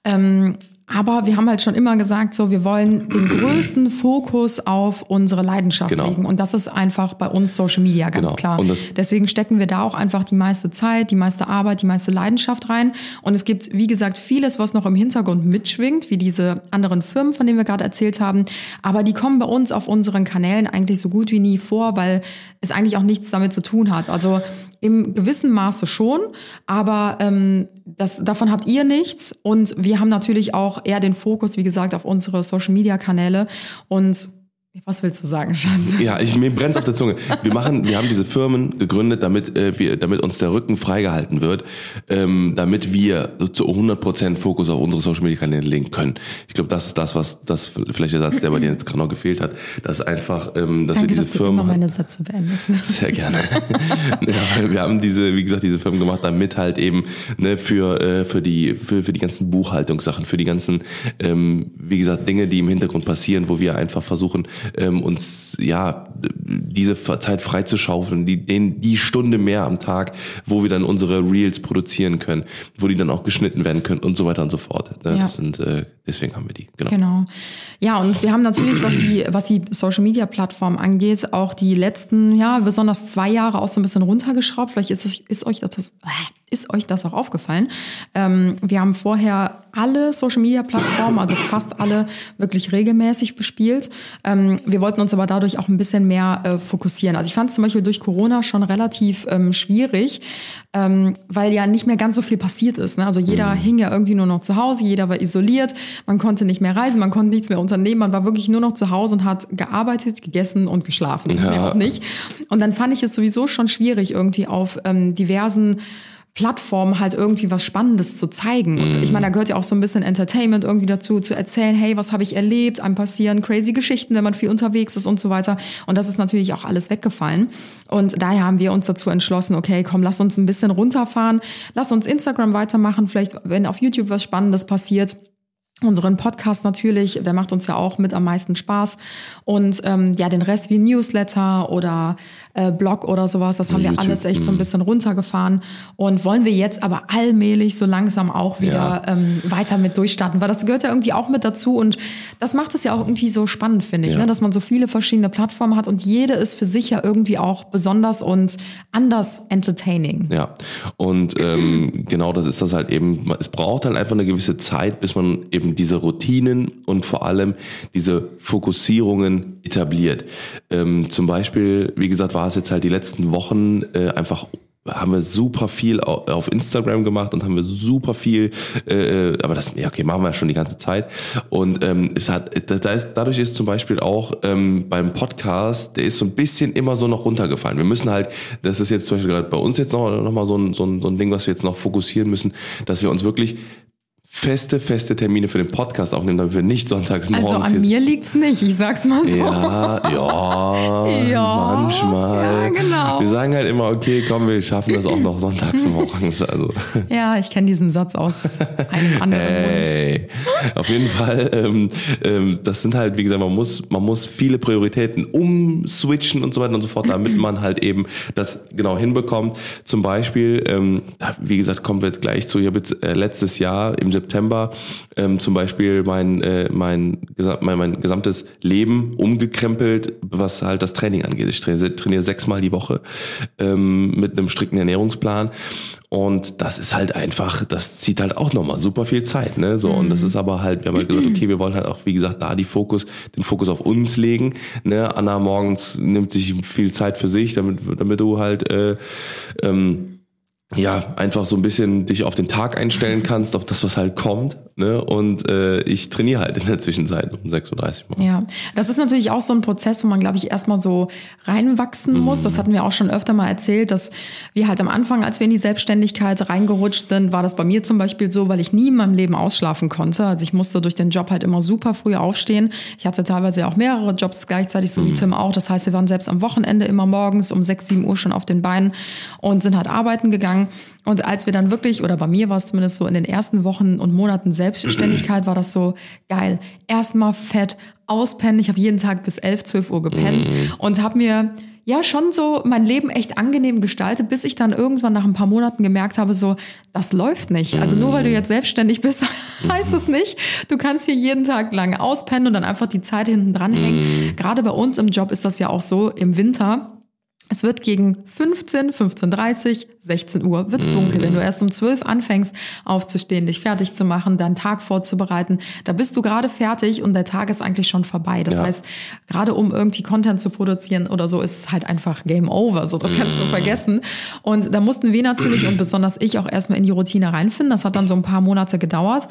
Ähm, aber wir haben halt schon immer gesagt, so wir wollen den größten Fokus auf unsere Leidenschaft Genau. legen. Und das ist einfach bei uns Social Media ganz Genau. klar. Deswegen stecken wir da auch einfach die meiste Zeit, die meiste Arbeit, die meiste Leidenschaft rein. Und es gibt, wie gesagt, vieles, was noch im Hintergrund mitschwingt, wie diese anderen Firmen, von denen wir gerade erzählt haben. Aber die kommen bei uns auf unseren Kanälen eigentlich so gut wie nie vor, weil es eigentlich auch nichts damit zu tun hat. Also im gewissen Maße schon, aber ähm, das, davon habt ihr nichts. Und wir haben natürlich auch eher den Fokus, wie gesagt, auf unsere Social-Media-Kanäle. Und was willst du sagen, Schatz? Ja, ich, mir brennt's auf der Zunge. Wir machen, wir haben diese Firmen gegründet, damit äh, wir, damit uns der Rücken freigehalten wird, ähm, damit wir zu 100% Fokus auf unsere Social Media Kanäle legen können. Ich glaube, das ist das, was das vielleicht der Satz, der bei dir jetzt gerade noch gefehlt hat, dass einfach, ähm, dass Danke, wir diese dass du Firmen immer meine Sätze beendest. sehr gerne. (laughs) ja, weil wir haben diese, wie gesagt, diese Firmen gemacht, damit halt eben ne, für äh, für die für, für die ganzen Buchhaltungssachen, für die ganzen, ähm, wie gesagt, Dinge, die im Hintergrund passieren, wo wir einfach versuchen, ähm, uns ja diese Zeit freizuschaufeln, die den die Stunde mehr am Tag, wo wir dann unsere Reels produzieren können, wo die dann auch geschnitten werden können und so weiter und so fort. Ne? Ja. Das sind äh, deswegen haben wir die. Genau. Genau. Ja, und wir haben natürlich, was die, was die Social Media Plattform angeht, auch die letzten, ja, besonders zwei Jahre auch so ein bisschen runtergeschraubt. Vielleicht ist, es- ist euch das, ist euch das auch aufgefallen. Ähm, wir haben vorher alle Social Media Plattformen, also fast alle, wirklich regelmäßig bespielt. Ähm, wir wollten uns aber dadurch auch ein bisschen mehr äh, fokussieren. Also ich fand es zum Beispiel durch Corona schon relativ ähm, schwierig, ähm, weil ja nicht mehr ganz so viel passiert ist. Ne? Also jeder hing ja irgendwie nur noch zu Hause, jeder war isoliert, man konnte nicht mehr reisen, man konnte nichts mehr unternehmen, man war wirklich nur noch zu Hause und hat gearbeitet, gegessen und geschlafen. Mehr auch nicht. Und dann fand ich es sowieso schon schwierig, irgendwie auf ähm, diversen Plattformen halt irgendwie was Spannendes zu zeigen. Und ich meine, da gehört ja auch so ein bisschen Entertainment irgendwie dazu, zu erzählen, hey, was habe ich erlebt? Einem passieren crazy Geschichten, wenn man viel unterwegs ist und so weiter. Und das ist natürlich auch alles weggefallen. Und daher haben wir uns dazu entschlossen, okay, komm, lass uns ein bisschen runterfahren, lass uns Instagram weitermachen, vielleicht, wenn auf YouTube was Spannendes passiert. Unseren Podcast natürlich, der macht uns ja auch mit am meisten Spaß. Und ähm, ja, den Rest wie Newsletter oder äh, Blog oder sowas, das haben wir YouTube, alles echt so ein bisschen runtergefahren. Und wollen wir jetzt aber allmählich so langsam auch wieder Ja. ähm, weiter mit durchstarten, weil das gehört ja irgendwie auch mit dazu. Und das macht es ja auch irgendwie so spannend, finde ich, Ja. ne? dass man so viele verschiedene Plattformen hat und jede ist für sich ja irgendwie auch besonders und anders entertaining. Ja, und ähm, (clears throat) genau das ist das halt eben. Es braucht halt einfach eine gewisse Zeit, bis man eben diese Routinen und vor allem diese Fokussierungen etabliert. Ähm, zum Beispiel, wie gesagt, war es jetzt halt die letzten Wochen äh, einfach haben wir super viel au- auf Instagram gemacht und haben wir super viel, äh, aber das, ja okay, machen wir schon die ganze Zeit. Und ähm, es hat, da ist, dadurch ist zum Beispiel auch ähm, beim Podcast, der ist so ein bisschen immer so noch runtergefallen. Wir müssen halt, das ist jetzt zum Beispiel gerade bei uns jetzt noch, noch mal so ein, so, ein, so ein Ding, was wir jetzt noch fokussieren müssen, dass wir uns wirklich feste, feste Termine für den Podcast aufnehmen, damit wir nicht sonntags morgens Also an mir liegt's nicht, ich sag's mal so. ja, ja, (laughs) Ja, manchmal. ja, genau. Wir sagen halt immer, okay, komm, wir schaffen das auch noch sonntags morgens. Also, (laughs) Ja, ich kenne diesen Satz aus einem anderen Mund. hey. Auf jeden Fall, ähm, ähm, das sind halt, wie gesagt, man muss, man muss viele Prioritäten umswitchen und so weiter und so fort, damit man halt eben das genau hinbekommt. Zum Beispiel, ähm, wie gesagt, kommen wir jetzt gleich zu. Ich habe jetzt äh, letztes Jahr im September ähm, zum Beispiel mein, äh, mein, mein, mein gesamtes Leben umgekrempelt, was halt das Training angeht. Ich trainiere, trainiere sechsmal die Woche ähm, mit einem strikten Ernährungsplan. Und das ist halt einfach, das zieht halt auch nochmal super viel Zeit, ne? So, und das ist aber halt, wir haben halt gesagt, okay, wir wollen halt auch, wie gesagt, da die Fokus, den Fokus auf uns legen. Ne? Anna morgens nimmt sich viel Zeit für sich, damit, damit du halt äh, ähm, ja, einfach so ein bisschen dich auf den Tag einstellen kannst, auf das, was halt kommt. Ne? Und äh, ich trainiere halt in der Zwischenzeit um 6.30 Uhr. Ja, das ist natürlich auch so ein Prozess, wo man, glaube ich, erstmal so reinwachsen muss. Das hatten wir auch schon öfter mal erzählt, dass wir halt am Anfang, als wir in die Selbstständigkeit reingerutscht sind, war das bei mir zum Beispiel so, weil ich nie in meinem Leben ausschlafen konnte. Also ich musste durch den Job halt immer super früh aufstehen. Ich hatte teilweise auch mehrere Jobs gleichzeitig, so wie Tim auch. Das heißt, wir waren selbst am Wochenende immer morgens um 6, 7 Uhr schon auf den Beinen und sind halt arbeiten gegangen. Und als wir dann wirklich, oder bei mir war es zumindest so in den ersten Wochen und Monaten Selbstständigkeit, war das so geil. Erstmal fett auspennen. Ich habe jeden Tag bis 11, 12 Uhr gepennt und habe mir ja schon so mein Leben echt angenehm gestaltet, bis ich dann irgendwann nach ein paar Monaten gemerkt habe, so, das läuft nicht. Also nur weil du jetzt selbstständig bist, (laughs) heißt das nicht. Du kannst hier jeden Tag lang auspennen und dann einfach die Zeit hinten dranhängen. Gerade bei uns im Job ist das ja auch so im Winter. Es wird gegen 15, 15.30 16 Uhr wird's dunkel. Wenn du erst um 12 anfängst aufzustehen, dich fertig zu machen, deinen Tag vorzubereiten, da bist du gerade fertig und der Tag ist eigentlich schon vorbei. Das Ja. heißt, gerade um irgendwie Content zu produzieren oder so, ist es halt einfach Game Over. So, das kannst du vergessen. Und da mussten wir natürlich und besonders ich auch erstmal in die Routine reinfinden. Das hat dann so ein paar Monate gedauert.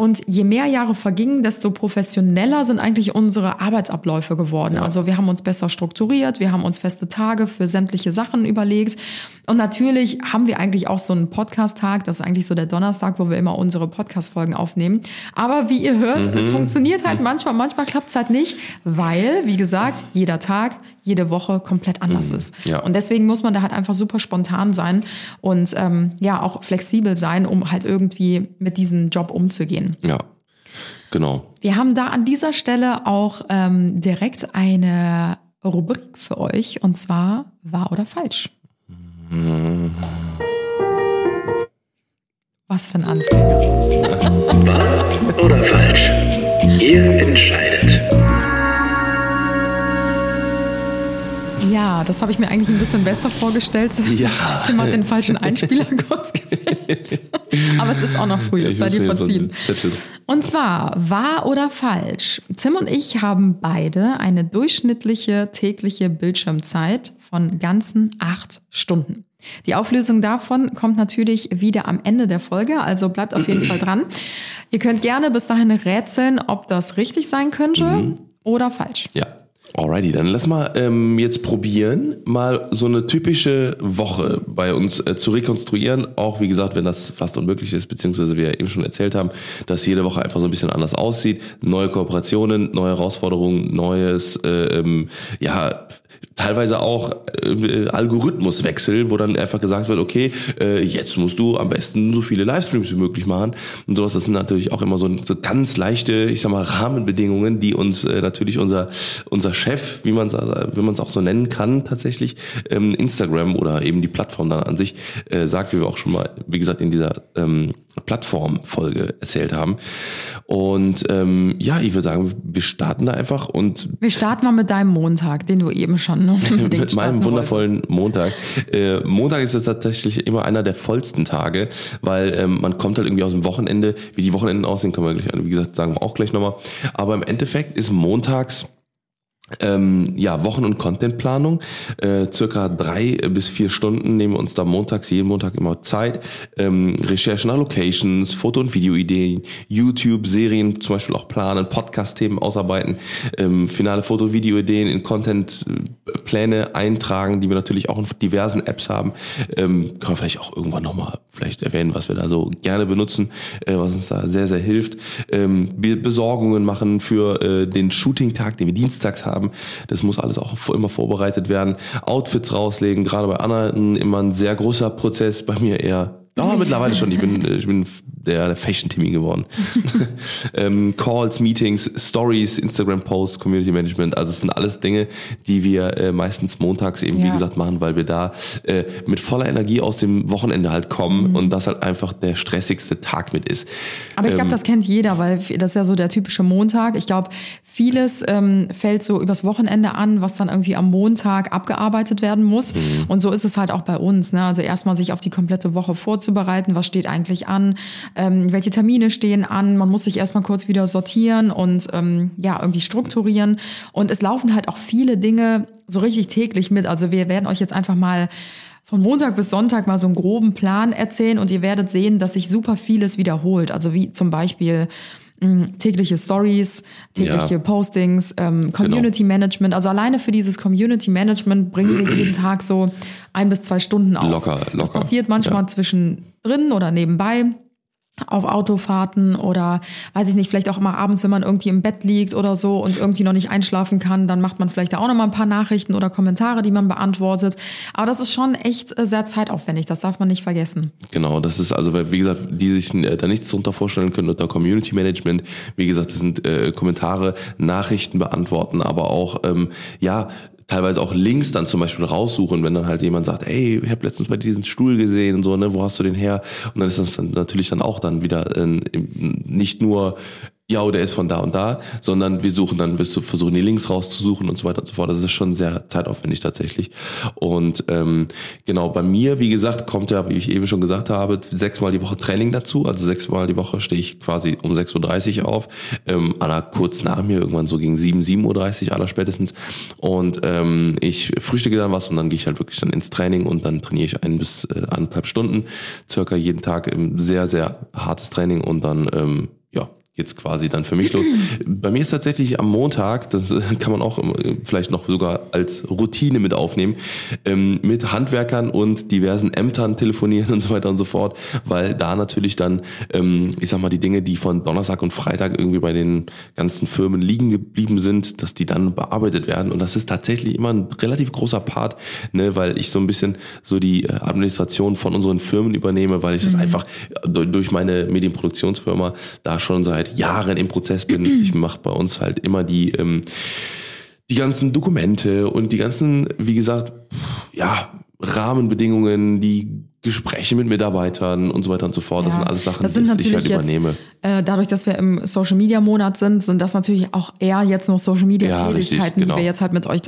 Und je mehr Jahre vergingen, desto professioneller sind eigentlich unsere Arbeitsabläufe geworden. Also wir haben uns besser strukturiert, wir haben uns feste Tage für sämtliche Sachen überlegt. Und natürlich haben wir eigentlich auch so einen Podcast-Tag. Das ist eigentlich so der Donnerstag, wo wir immer unsere Podcast-Folgen aufnehmen. Aber wie ihr hört, es funktioniert halt manchmal, manchmal klappt es halt nicht, weil, wie gesagt, jeder Tag, jede Woche komplett anders ist. ja. Und deswegen muss man da halt einfach super spontan sein und ähm, ja auch flexibel sein, um halt irgendwie mit diesem Job umzugehen. Ja, genau. Wir haben da an dieser Stelle auch ähm, direkt eine Rubrik für euch und zwar wahr oder falsch. Was für ein Anfänger. (laughs) oder falsch? Ihr entscheidet. Ja, das habe ich mir eigentlich ein bisschen besser vorgestellt. Ja. (laughs) Tim hat den falschen Einspieler (laughs) kurz gewählt. Aber es ist auch noch früh, es sei dir verziehen. Und zwar, wahr oder falsch? Tim und ich haben beide eine durchschnittliche tägliche Bildschirmzeit von ganzen acht Stunden. Die Auflösung davon kommt natürlich wieder am Ende der Folge, also bleibt auf jeden Fall dran. Ihr könnt gerne bis dahin rätseln, ob das richtig sein könnte oder falsch. Ja. Alrighty, dann lass mal ähm, jetzt probieren, mal so eine typische Woche bei uns äh, zu rekonstruieren. Auch wie gesagt, wenn das fast unmöglich ist, beziehungsweise wir eben schon erzählt haben, dass jede Woche einfach so ein bisschen anders aussieht. Neue Kooperationen, neue Herausforderungen, neues, äh, ähm, ja, teilweise auch äh, Algorithmuswechsel, wo dann einfach gesagt wird, okay, äh, jetzt musst du am besten so viele Livestreams wie möglich machen und sowas. Das sind natürlich auch immer so, so ganz leichte, ich sag mal, Rahmenbedingungen, die uns äh, natürlich unser unser Chef, wie man es man es auch so nennen kann, tatsächlich ähm, Instagram oder eben die Plattform dann an sich äh, sagt, wie wir auch schon mal, wie gesagt, in dieser ähm, Plattform-Folge erzählt haben. Und ähm, ja, ich würde sagen, wir starten da einfach und Wir starten mal mit deinem Montag, den du eben schon (laughs) mit meinem wundervollen Montag. Äh, Montag ist es tatsächlich immer einer der vollsten Tage, weil ähm, man kommt halt irgendwie aus dem Wochenende. Wie die Wochenenden aussehen, können wir gleich, wie gesagt, sagen wir auch gleich nochmal. Aber im Endeffekt ist montags ähm, ja, Wochen- und Contentplanung. Äh, circa drei bis vier Stunden nehmen wir uns da montags, jeden Montag immer Zeit. Ähm, Recherche nach Locations, Foto- und Videoideen, YouTube-Serien zum Beispiel auch planen, Podcast-Themen ausarbeiten, ähm, finale Foto- und Videoideen in Content-Pläne eintragen, die wir natürlich auch in diversen Apps haben. Ähm, kann man vielleicht auch irgendwann nochmal vielleicht erwähnen, was wir da so gerne benutzen, äh, was uns da sehr, sehr hilft. Ähm, Be- Besorgungen machen für äh, den Shooting-Tag, den wir dienstags haben. Das muss alles auch immer vorbereitet werden. Outfits rauslegen, gerade bei ein, immer ein sehr großer Prozess, bei mir eher ja, mittlerweile schon. Ich bin, äh, ich bin der, Fashion-Timmy geworden. (laughs) ähm, Calls, Meetings, Stories, Instagram-Posts, Community Management. Also es sind alles Dinge, die wir äh, meistens montags eben, wie Ja. gesagt, machen, weil wir da äh, mit voller Energie aus dem Wochenende halt kommen und das halt einfach der stressigste Tag mit ist. Aber ich glaube, das kennt jeder, weil das ist ja so der typische Montag. Ich glaube, vieles ähm, fällt so übers Wochenende an, was dann irgendwie am Montag abgearbeitet werden muss. Und so ist es halt auch bei uns. Ne? Also erstmal sich auf die komplette Woche vorzubereiten, was steht eigentlich an, ähm, welche Termine stehen an. Man muss sich erstmal kurz wieder sortieren und ähm, ja, irgendwie strukturieren. Und es laufen halt auch viele Dinge so richtig täglich mit. Also wir werden euch jetzt einfach mal von Montag bis Sonntag mal so einen groben Plan erzählen und ihr werdet sehen, dass sich super vieles wiederholt. Also wie zum Beispiel mh, tägliche Stories, tägliche Ja. Postings, ähm, Community Management. Also alleine für dieses Community Management bringen wir jeden (clears throat) Tag so ein bis zwei Stunden auf. Locker, Das locker. passiert manchmal zwischendrin oder nebenbei. Auf Autofahrten oder weiß ich nicht, vielleicht auch mal abends, wenn man irgendwie im Bett liegt oder so und irgendwie noch nicht einschlafen kann, dann macht man vielleicht auch noch mal ein paar Nachrichten oder Kommentare, die man beantwortet. Aber das ist schon echt äh, sehr zeitaufwendig, das darf man nicht vergessen. Genau, das ist also, weil, wie gesagt, die sich äh, da nichts drunter vorstellen können unter Community Management. Wie gesagt, das sind äh, Kommentare, Nachrichten beantworten, aber auch, ähm, ja, teilweise auch Links dann zum Beispiel raussuchen, wenn dann halt jemand sagt, ey, ich habe letztens bei dir diesen Stuhl gesehen und so, ne, wo hast du den her? Und dann ist das dann natürlich dann auch dann wieder äh, nicht nur ja, oder ist von da und da, sondern wir suchen dann, wir versuchen die Links rauszusuchen und so weiter und so fort. Das ist schon sehr zeitaufwendig tatsächlich. Und ähm, genau, bei mir, wie gesagt, kommt ja, wie ich eben schon gesagt habe, sechsmal die Woche Training dazu. Also sechsmal die Woche stehe ich quasi um 6.30 Uhr auf. Ähm, Anna kurz nach mir, irgendwann so gegen 7, 7.30 Uhr aller spätestens. Und ähm, ich frühstücke dann was und dann gehe ich halt wirklich dann ins Training und dann trainiere ich ein bis äh, anderthalb Stunden, circa jeden Tag. Sehr, sehr hartes Training und dann ähm, geht's quasi dann für mich los. (clears throat) Bei mir ist tatsächlich am Montag, das äh, (laughs) kann man auch äh, vielleicht noch sogar als Routine mit aufnehmen, ähm, mit Handwerkern und diversen Ämtern telefonieren (laughs) und so weiter und so fort, weil da natürlich dann, ähm, ich sag mal, die Dinge, die von Donnerstag und Freitag irgendwie bei den ganzen Firmen liegen geblieben sind, dass die dann bearbeitet werden. Und das ist tatsächlich immer ein relativ großer Part, ne, weil ich so ein bisschen so die äh, Administration von unseren Firmen übernehme, weil ich das einfach durch meine Medienproduktionsfirma da schon seit Jahren im Prozess bin. (clears throat) Ich mache bei uns halt immer die, ähm, die ganzen Dokumente und die ganzen, wie gesagt, ja, Rahmenbedingungen, die Gespräche mit Mitarbeitern und so weiter und so fort. Das Ja, sind alles Sachen, das sind die ich halt jetzt, übernehme. Äh, dadurch, dass wir im Social Media Monat sind, sind das natürlich auch eher jetzt noch Social Media Ja, richtig, Tätigkeiten, genau. die wir jetzt halt mit euch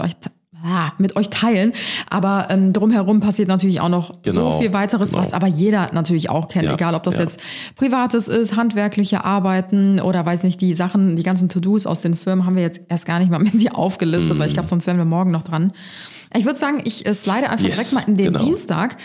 ah, mit euch teilen. Aber ähm, drumherum passiert natürlich auch noch Genau, so viel weiteres, genau. was aber jeder natürlich auch kennt, Ja, egal ob das ja. jetzt privates ist, handwerkliche Arbeiten oder weiß nicht, die Sachen, die ganzen To-Dos aus den Firmen haben wir jetzt erst gar nicht mal (laughs) mit dir aufgelistet, Mhm. weil ich glaube, sonst wären wir morgen noch dran. Ich würde sagen, ich äh, slide einfach Yes, direkt mal in den genau. Dienstag.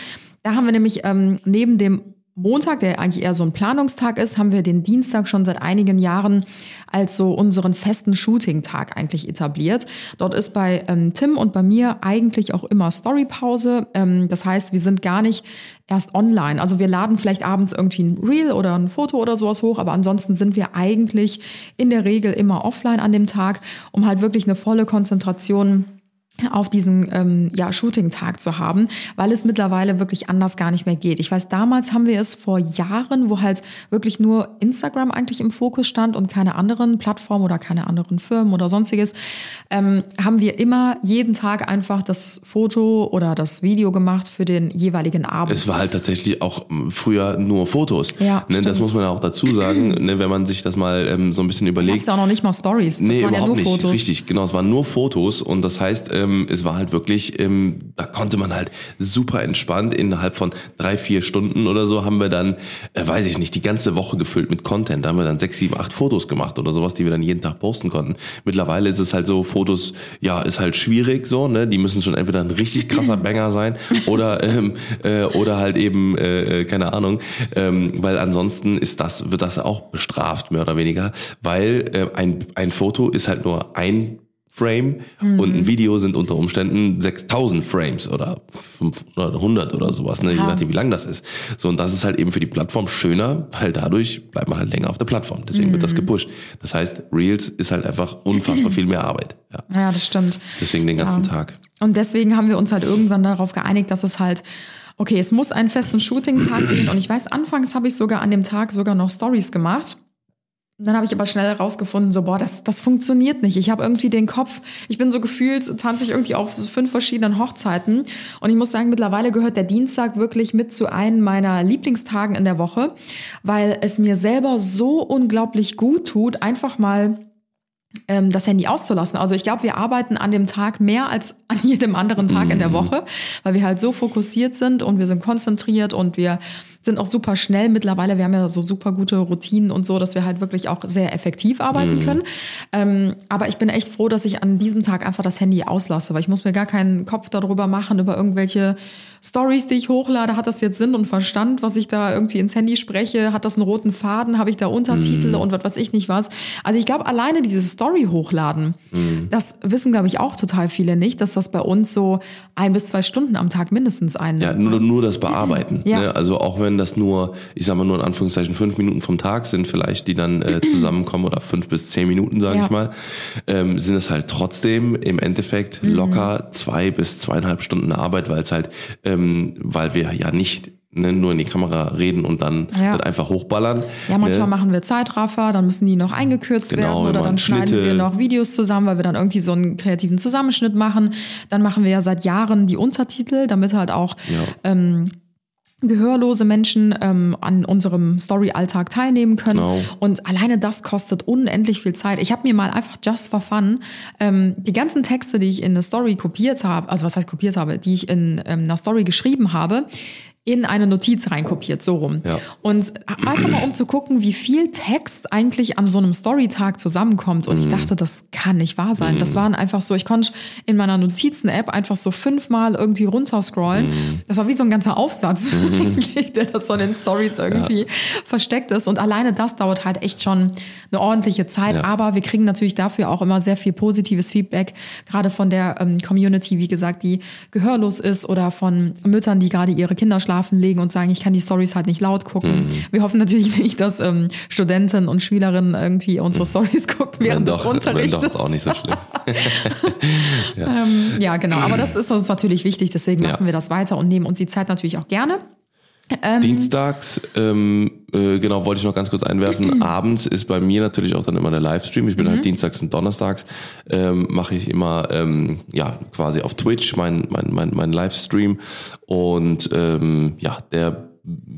Da haben wir nämlich ähm, neben dem Montag, der eigentlich eher so ein Planungstag ist, haben wir den Dienstag schon seit einigen Jahren als so unseren festen Shooting-Tag eigentlich etabliert. Dort ist bei ähm, Tim und bei mir eigentlich auch immer Storypause. Ähm, das heißt, wir sind gar nicht erst online. Also wir laden vielleicht abends irgendwie ein Reel oder ein Foto oder sowas hoch, aber ansonsten sind wir eigentlich in der Regel immer offline an dem Tag, um halt wirklich eine volle Konzentration auf diesen ähm, ja, Shooting-Tag zu haben, weil es mittlerweile wirklich anders gar nicht mehr geht. Ich weiß, damals haben wir es vor Jahren, wo halt wirklich nur Instagram eigentlich im Fokus stand und keine anderen Plattformen oder keine anderen Firmen oder sonstiges, ähm, haben wir immer jeden Tag einfach das Foto oder das Video gemacht für den jeweiligen Abend. Es war halt tatsächlich auch ähm, früher nur Fotos. Ja, ne, das muss man auch dazu sagen, (clears throat) ne, wenn man sich das mal ähm, so ein bisschen überlegt. Hast ja auch noch nicht mal Stories. Das Nee, waren ja überhaupt nur nicht. Fotos. Richtig, genau. Es waren nur Fotos und das heißt, ähm, es war halt wirklich, ähm, da konnte man halt super entspannt innerhalb von drei, vier Stunden oder so haben wir dann, äh, weiß ich nicht, die ganze Woche gefüllt mit Content. Da haben wir dann sechs, sieben, acht Fotos gemacht oder sowas, die wir dann jeden Tag posten konnten. Mittlerweile ist es halt so, Fotos, ja, ist halt schwierig so, ne? Die müssen schon entweder ein richtig krasser (laughs) Banger sein oder ähm, äh, oder halt eben äh, äh, keine Ahnung, ähm, weil ansonsten ist das wird das auch bestraft mehr oder weniger, weil äh, ein ein Foto ist halt nur ein Frame und ein Video sind unter Umständen 6000 Frames oder 500 oder 100 oder sowas, ne? je nachdem wie lang das ist. So und das ist halt eben für die Plattform schöner, weil dadurch bleibt man halt länger auf der Plattform. Deswegen wird das gepusht. Das heißt, Reels ist halt einfach unfassbar viel mehr Arbeit. Ja. Ja, das stimmt. Deswegen den ganzen Ja. Tag. Und deswegen haben wir uns halt irgendwann darauf geeinigt, dass es halt, okay, es muss einen festen Shooting-Tag geben. Und ich weiß, anfangs habe ich sogar an dem Tag sogar noch Stories gemacht. Dann habe ich aber schnell herausgefunden, so, boah, das, das funktioniert nicht. Ich habe irgendwie den Kopf, ich bin so gefühlt, tanze ich irgendwie auf fünf verschiedenen Hochzeiten. Und ich muss sagen, mittlerweile gehört der Dienstag wirklich mit zu einem meiner Lieblingstagen in der Woche, weil es mir selber so unglaublich gut tut, einfach mal ähm, das Handy auszulassen. Also ich glaube, wir arbeiten an dem Tag mehr als an jedem anderen Tag in der Woche, weil wir halt so fokussiert sind und wir sind konzentriert und wir sind auch super schnell mittlerweile. Wir haben ja so super gute Routinen und so, dass wir halt wirklich auch sehr effektiv arbeiten können. Ähm, aber ich bin echt froh, dass ich an diesem Tag einfach das Handy auslasse, weil ich muss mir gar keinen Kopf darüber machen, über irgendwelche Stories, die ich hochlade. Hat das jetzt Sinn und Verstand, was ich da irgendwie ins Handy spreche? Hat das einen roten Faden? Habe ich da Untertitel und was weiß ich nicht was? Also ich glaube, alleine dieses Story hochladen, das wissen, glaube ich, auch total viele nicht, dass das bei uns so ein bis zwei Stunden am Tag mindestens ein. Ja, nur, nur das Bearbeiten. Ja. Ne? Also auch wenn wenn das nur, ich sag mal nur in Anführungszeichen fünf Minuten vom Tag sind vielleicht, die dann äh, (clears throat) zusammenkommen oder fünf bis zehn Minuten, sage Ja. ich mal, ähm, sind es halt trotzdem im Endeffekt Mhm. locker zwei bis zweieinhalb Stunden Arbeit, weil es halt, ähm, weil wir ja nicht ne, nur in die Kamera reden und dann Ja. das einfach hochballern. Ja, manchmal ne? machen wir Zeitraffer, dann müssen die noch eingekürzt Genau, werden oder dann schneiden Schnitte. wir noch Videos zusammen, weil wir dann irgendwie so einen kreativen Zusammenschnitt machen. Dann machen wir ja seit Jahren die Untertitel, damit halt auch Ja. ähm, gehörlose Menschen ähm, an unserem Story-Alltag teilnehmen können. Genau. Und alleine das kostet unendlich viel Zeit. Ich habe mir mal einfach just for fun ähm, die ganzen Texte, die ich in eine Story kopiert habe, also was heißt kopiert habe, die ich in ähm, einer Story geschrieben habe, in eine Notiz reinkopiert, so rum. Ja. Und einfach mal um zu gucken, wie viel Text eigentlich an so einem Storytag zusammenkommt. Und Mhm. ich dachte, das kann nicht wahr sein. Das waren einfach so, ich konnte in meiner Notizen-App einfach so fünfmal irgendwie runterscrollen. Mhm. Das war wie so ein ganzer Aufsatz, (laughs) der das so in den Stories irgendwie versteckt ist. Und alleine das dauert halt echt schon eine ordentliche Zeit. Ja. Aber wir kriegen natürlich dafür auch immer sehr viel positives Feedback, gerade von der ähm, Community, wie gesagt, die gehörlos ist oder von Müttern, die gerade ihre Kinder schlafen legen und sagen, ich kann die Stories halt nicht laut gucken. Mhm. Wir hoffen natürlich nicht, dass ähm, Studenten und Schülerinnen irgendwie unsere Stories gucken wenn während doch, des wenn Unterrichtes. doch, ist auch nicht so schlimm. (laughs) (laughs) Ähm, ja, genau. Aber das ist uns natürlich wichtig, deswegen Ja. machen wir das weiter und nehmen uns die Zeit natürlich auch gerne. Ähm, Dienstags, ähm, äh, genau, wollte ich noch ganz kurz einwerfen. (clears throat) Abends ist bei mir natürlich auch dann immer der Livestream. Ich bin Mhm. halt dienstags und donnerstags, ähm, mache ich immer, ähm, ja, quasi auf Twitch mein, mein, mein, mein Livestream. Und ähm, ja, der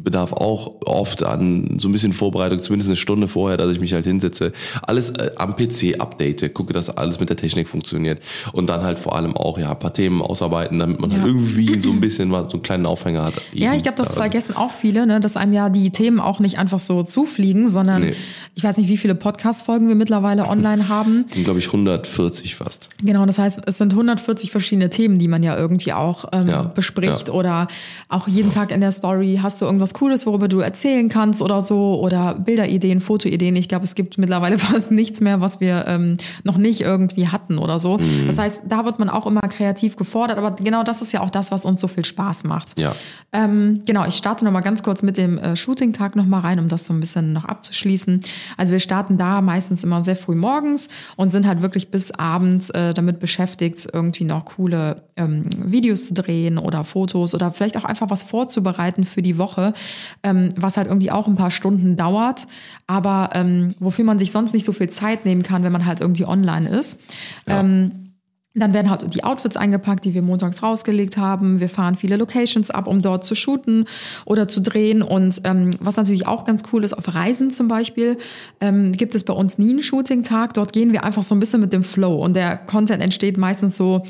bedarf auch oft an so ein bisschen Vorbereitung, zumindest eine Stunde vorher, dass ich mich halt hinsetze, alles äh, am PC update, gucke, dass alles mit der Technik funktioniert und dann halt vor allem auch ja ein paar Themen ausarbeiten, damit man Ja. halt irgendwie so ein bisschen was, so einen kleinen Aufhänger hat. Ja, ich glaube, das da- vergessen auch viele, ne, dass einem ja die Themen auch nicht einfach so zufliegen, sondern Nee. ich weiß nicht, wie viele Podcast-Folgen wir mittlerweile online (laughs) haben. sind, glaube ich, 140 fast. Genau, das heißt, es sind 140 verschiedene Themen, die man ja irgendwie auch ähm, Ja, bespricht ja. oder auch jeden Tag in der Story hast du irgendwas Cooles, worüber du erzählen kannst oder so oder Bilderideen, Fotoideen. Ich glaube, es gibt mittlerweile (laughs) fast nichts mehr, was wir ähm, noch nicht irgendwie hatten oder so. Mhm. Das heißt, da wird man auch immer kreativ gefordert, aber genau das ist ja auch das, was uns so viel Spaß macht. Ja. Ähm, genau, ich starte noch mal ganz kurz mit dem äh, Shooting-Tag noch mal rein, um das so ein bisschen noch abzuschließen. Also wir starten da meistens immer sehr früh morgens und sind halt wirklich bis abends äh, damit beschäftigt, irgendwie noch coole ähm, Videos zu drehen oder Fotos oder vielleicht auch einfach was vorzubereiten für die Woche, ähm, was halt irgendwie auch ein paar Stunden dauert, aber ähm, wofür man sich sonst nicht so viel Zeit nehmen kann, wenn man halt irgendwie online ist. Ähm, dann werden halt die Outfits eingepackt, die wir montags rausgelegt haben. Wir fahren viele Locations ab, um dort zu shooten oder zu drehen. Und ähm, was natürlich auch ganz cool ist, auf Reisen zum Beispiel, ähm, gibt es bei uns nie einen Shooting-Tag. Dort gehen wir einfach so ein bisschen mit dem Flow. Und der Content entsteht meistens so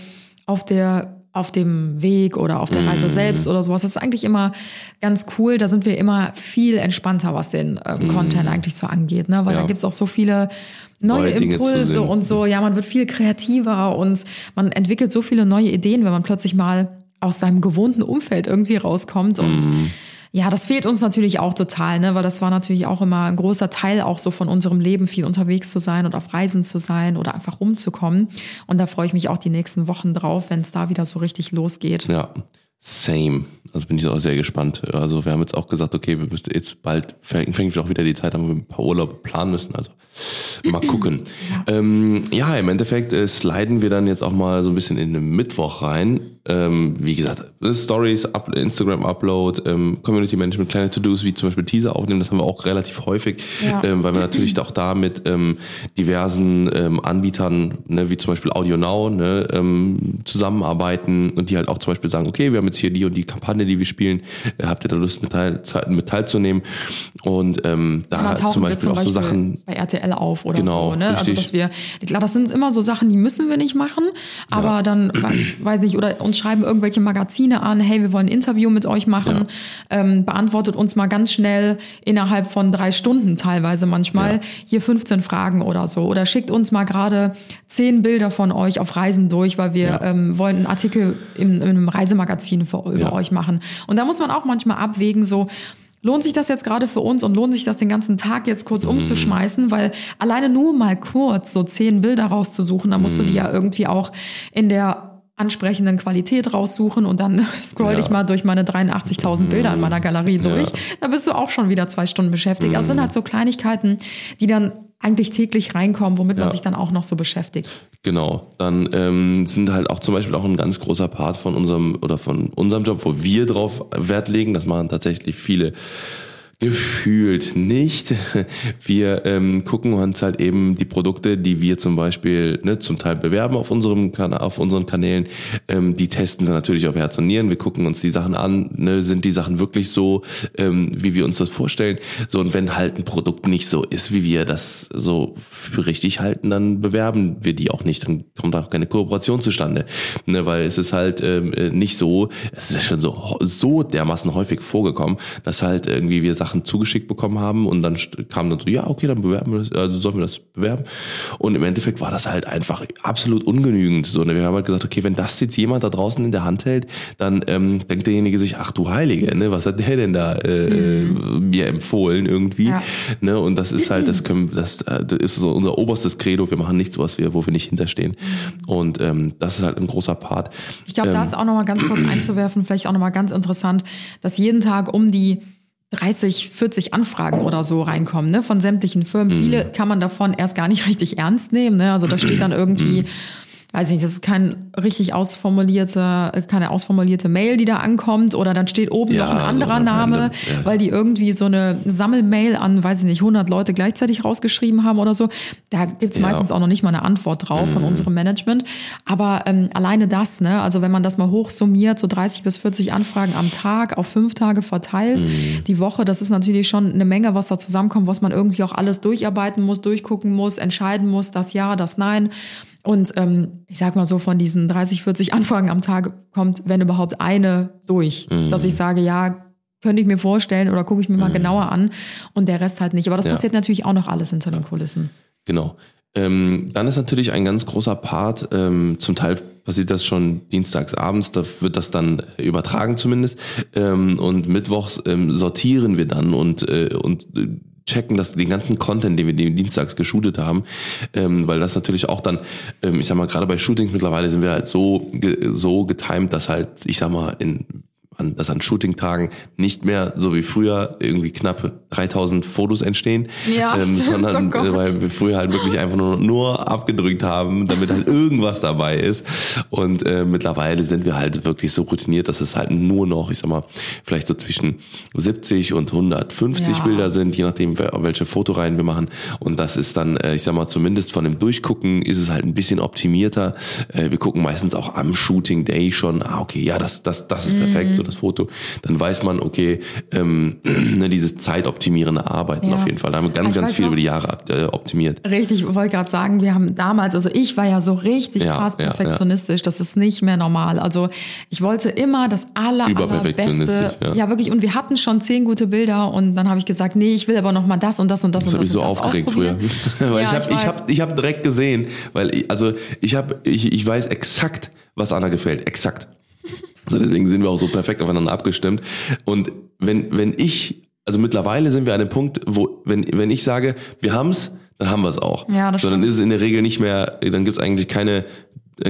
auf der auf dem Weg oder auf der Reise selbst oder sowas. Das ist eigentlich immer ganz cool. Da sind wir immer viel entspannter, was den ähm, Content eigentlich so angeht. Ne? Weil Ja. da gibt's auch so viele neue, Neue Impulse und so. Ja, man wird viel kreativer und man entwickelt so viele neue Ideen, wenn man plötzlich mal aus seinem gewohnten Umfeld irgendwie rauskommt. Und Mhm. Ja, das fehlt uns natürlich auch total, ne? weil das war natürlich auch immer ein großer Teil auch so von unserem Leben, viel unterwegs zu sein und auf Reisen zu sein oder einfach rumzukommen. Und da freue ich mich auch die nächsten Wochen drauf, wenn es da wieder so richtig losgeht. Ja, same. Also bin ich auch sehr gespannt. Also wir haben jetzt auch gesagt, okay, wir müssen jetzt bald fängt auch wieder die Zeit an, wo wir ein paar Urlaube planen müssen. Also mal gucken. ja. Ähm, ja, im Endeffekt äh, sliden wir dann jetzt auch mal so ein bisschen in den Mittwoch rein. Ähm, wie gesagt, Stories, Up Instagram Upload, ähm, Community Management, kleine To-Dos, wie zum Beispiel Teaser aufnehmen, das haben wir auch relativ häufig, Ja. ähm, weil wir natürlich auch da mit ähm, diversen ähm, Anbietern, ne, wie zum Beispiel Audio Now, ne, ähm, zusammenarbeiten und die halt auch zum Beispiel sagen, okay, wir haben jetzt hier die und die Kampagne, die wir spielen, äh, habt ihr da Lust mit, teil, mit teilzunehmen? Und ähm, da tauchen zum Beispiel zum auch Beispiel so Sachen, bei RTL auf oder Genau, so. Ne? Also richtig. dass wir, klar, das sind immer so Sachen, die müssen wir nicht machen, aber dann, weiß nicht, oder uns schreiben irgendwelche Magazine an, hey, wir wollen ein Interview mit euch machen, ähm, beantwortet uns mal ganz schnell innerhalb von drei Stunden teilweise manchmal Ja. hier 15 Fragen oder so. Oder schickt uns mal gerade zehn Bilder von euch auf Reisen durch, weil wir Ja. ähm, wollen einen Artikel in, in einem Reisemagazin für, über Ja. euch machen. Und da muss man auch manchmal abwägen, so, Lohnt sich das jetzt gerade für uns und lohnt sich das den ganzen Tag jetzt kurz Mhm. umzuschmeißen? Weil alleine nur mal kurz so zehn Bilder rauszusuchen, da musst du die Mhm. ja irgendwie auch in der ansprechenden Qualität raussuchen und dann (laughs) scroll Ja. ich mal durch meine 83.000 Bilder in meiner Galerie durch. Da bist du auch schon wieder zwei Stunden beschäftigt. Also sind halt so Kleinigkeiten, die dann eigentlich täglich reinkommen, womit man Ja. sich dann auch noch so beschäftigt. Genau, dann ähm, sind halt auch zum Beispiel auch ein ganz großer Part von unserem oder von unserem Job, wo wir drauf Wert legen, das machen tatsächlich viele gefühlt nicht. (laughs) Wir ähm, gucken uns halt eben die Produkte, die wir zum Beispiel ne, zum Teil bewerben auf unserem Kanal, auf unseren Kanälen, ähm, die testen wir natürlich auf Herz und Nieren. Wir gucken uns die Sachen an, ne, sind die Sachen wirklich so, ähm, wie wir uns das vorstellen. So und wenn halt ein Produkt nicht so ist, wie wir das so für richtig halten, dann bewerben wir die auch nicht. Dann kommt auch keine Kooperation zustande, ne, weil es ist halt ähm, äh, nicht so. Es ist ja schon so so dermaßen häufig vorgekommen, dass halt irgendwie wir Sachen zugeschickt bekommen haben und dann kam dann so, ja, okay, dann bewerben wir das, also sollen wir das bewerben. Und im Endeffekt war das halt einfach absolut ungenügend. So, ne? Wir haben halt gesagt, okay, wenn das jetzt jemand da draußen in der Hand hält, dann ähm, denkt derjenige sich, ach du Heilige, ne, was hat der denn da äh, mir empfohlen irgendwie? Ja. Ne? Und das ist halt, das können, das, äh, das ist so unser oberstes Credo. Wir machen nichts, was wir, wo wir nicht hinterstehen. Und ähm, das ist halt ein großer Part. Ich glaube, da ist auch nochmal ganz kurz einzuwerfen, vielleicht auch nochmal ganz interessant, dass jeden Tag um die 30, 40 Anfragen oder so reinkommen, ne, von sämtlichen Firmen. Viele kann man davon erst gar nicht (laughs) richtig ernst nehmen, ne? Also da steht dann irgendwie, weiß ich nicht, das ist kein richtig ausformulierte, keine ausformulierte Mail, die da ankommt, oder dann steht oben Ja, noch ein so anderer random, Name, ja. weil die irgendwie so eine Sammelmail an, weiß ich nicht, 100 Leute gleichzeitig rausgeschrieben haben oder so. Da gibt's Ja. Mhm. meistens auch noch nicht mal eine Antwort drauf von unserem Management. Aber ähm, alleine das, ne, also wenn man das mal hochsummiert, so 30 bis 40 Anfragen am Tag auf fünf Tage verteilt, Mhm. die Woche, das ist natürlich schon eine Menge, was da zusammenkommt, was man irgendwie auch alles durcharbeiten muss, durchgucken muss, entscheiden muss, das Ja, das Nein. Und ähm, ich sag mal so, von diesen 30, 40 Anfragen am Tag kommt, wenn überhaupt eine durch, Mhm. dass ich sage, ja, könnte ich mir vorstellen oder gucke ich mir mal genauer an und der Rest halt nicht. Aber das Mhm. Ja. passiert natürlich auch noch alles hinter den Kulissen. Genau. Ähm, dann ist natürlich ein ganz großer Part, ähm, zum Teil passiert das schon dienstags abends, da wird das dann übertragen zumindest. Ähm, und mittwochs ähm, sortieren wir dann und, äh, und äh, checken das, den ganzen Content, den wir den dienstags geshootet haben, ähm, weil das natürlich auch dann, ähm, ich sag mal, gerade bei Shootings mittlerweile sind wir halt so, ge so getimed, dass halt, ich sag mal, in an, dass an Shooting-Tagen nicht mehr so wie früher irgendwie knapp 3000 Fotos entstehen, Ja, ähm, sondern oh äh, weil wir früher halt wirklich einfach nur, nur abgedrückt haben, damit halt irgendwas dabei ist. Und äh, mittlerweile sind wir halt wirklich so routiniert, dass es halt nur noch, ich sag mal, vielleicht so zwischen 70 und 150 Ja. Bilder sind, je nachdem, welche Fotoreihen wir machen. Und das ist dann, äh, ich sag mal, zumindest von dem Durchgucken ist es halt ein bisschen optimierter. Äh, wir gucken meistens auch am Shooting Day schon, ah, okay, ja, das, das, das ist perfekt, Mhm. so das Foto. Dann weiß man, okay, ähm, (clears throat) ne, dieses zeitoptimierende Arbeiten Ja. auf jeden Fall. Da haben wir ganz, Ich ganz viel noch- über die Jahre äh, optimiert. Richtig, ich wollte gerade sagen, wir haben damals, also ich war ja so richtig Ja, krass ja, ja. perfektionistisch, das ist nicht mehr normal. Also ich wollte immer das aller, Überperfektionistisch, allerbeste. ja. Ja. wirklich, und wir hatten schon zehn gute Bilder und dann habe ich gesagt, nee, ich will aber noch mal das und das und das Das das mich so und das aufgeregt früher. (laughs) weil ich habe ich ich hab, ich hab direkt gesehen, weil ich, also ich habe ich, ich weiß exakt, was Anna gefällt, exakt. Also deswegen sind wir auch so perfekt aufeinander abgestimmt und wenn wenn ich also mittlerweile sind wir an dem Punkt, wo wenn wenn ich sage, wir haben's, dann haben wir es auch. Ja, das so, dann stimmt. ist es in der Regel nicht mehr, dann gibt's eigentlich keine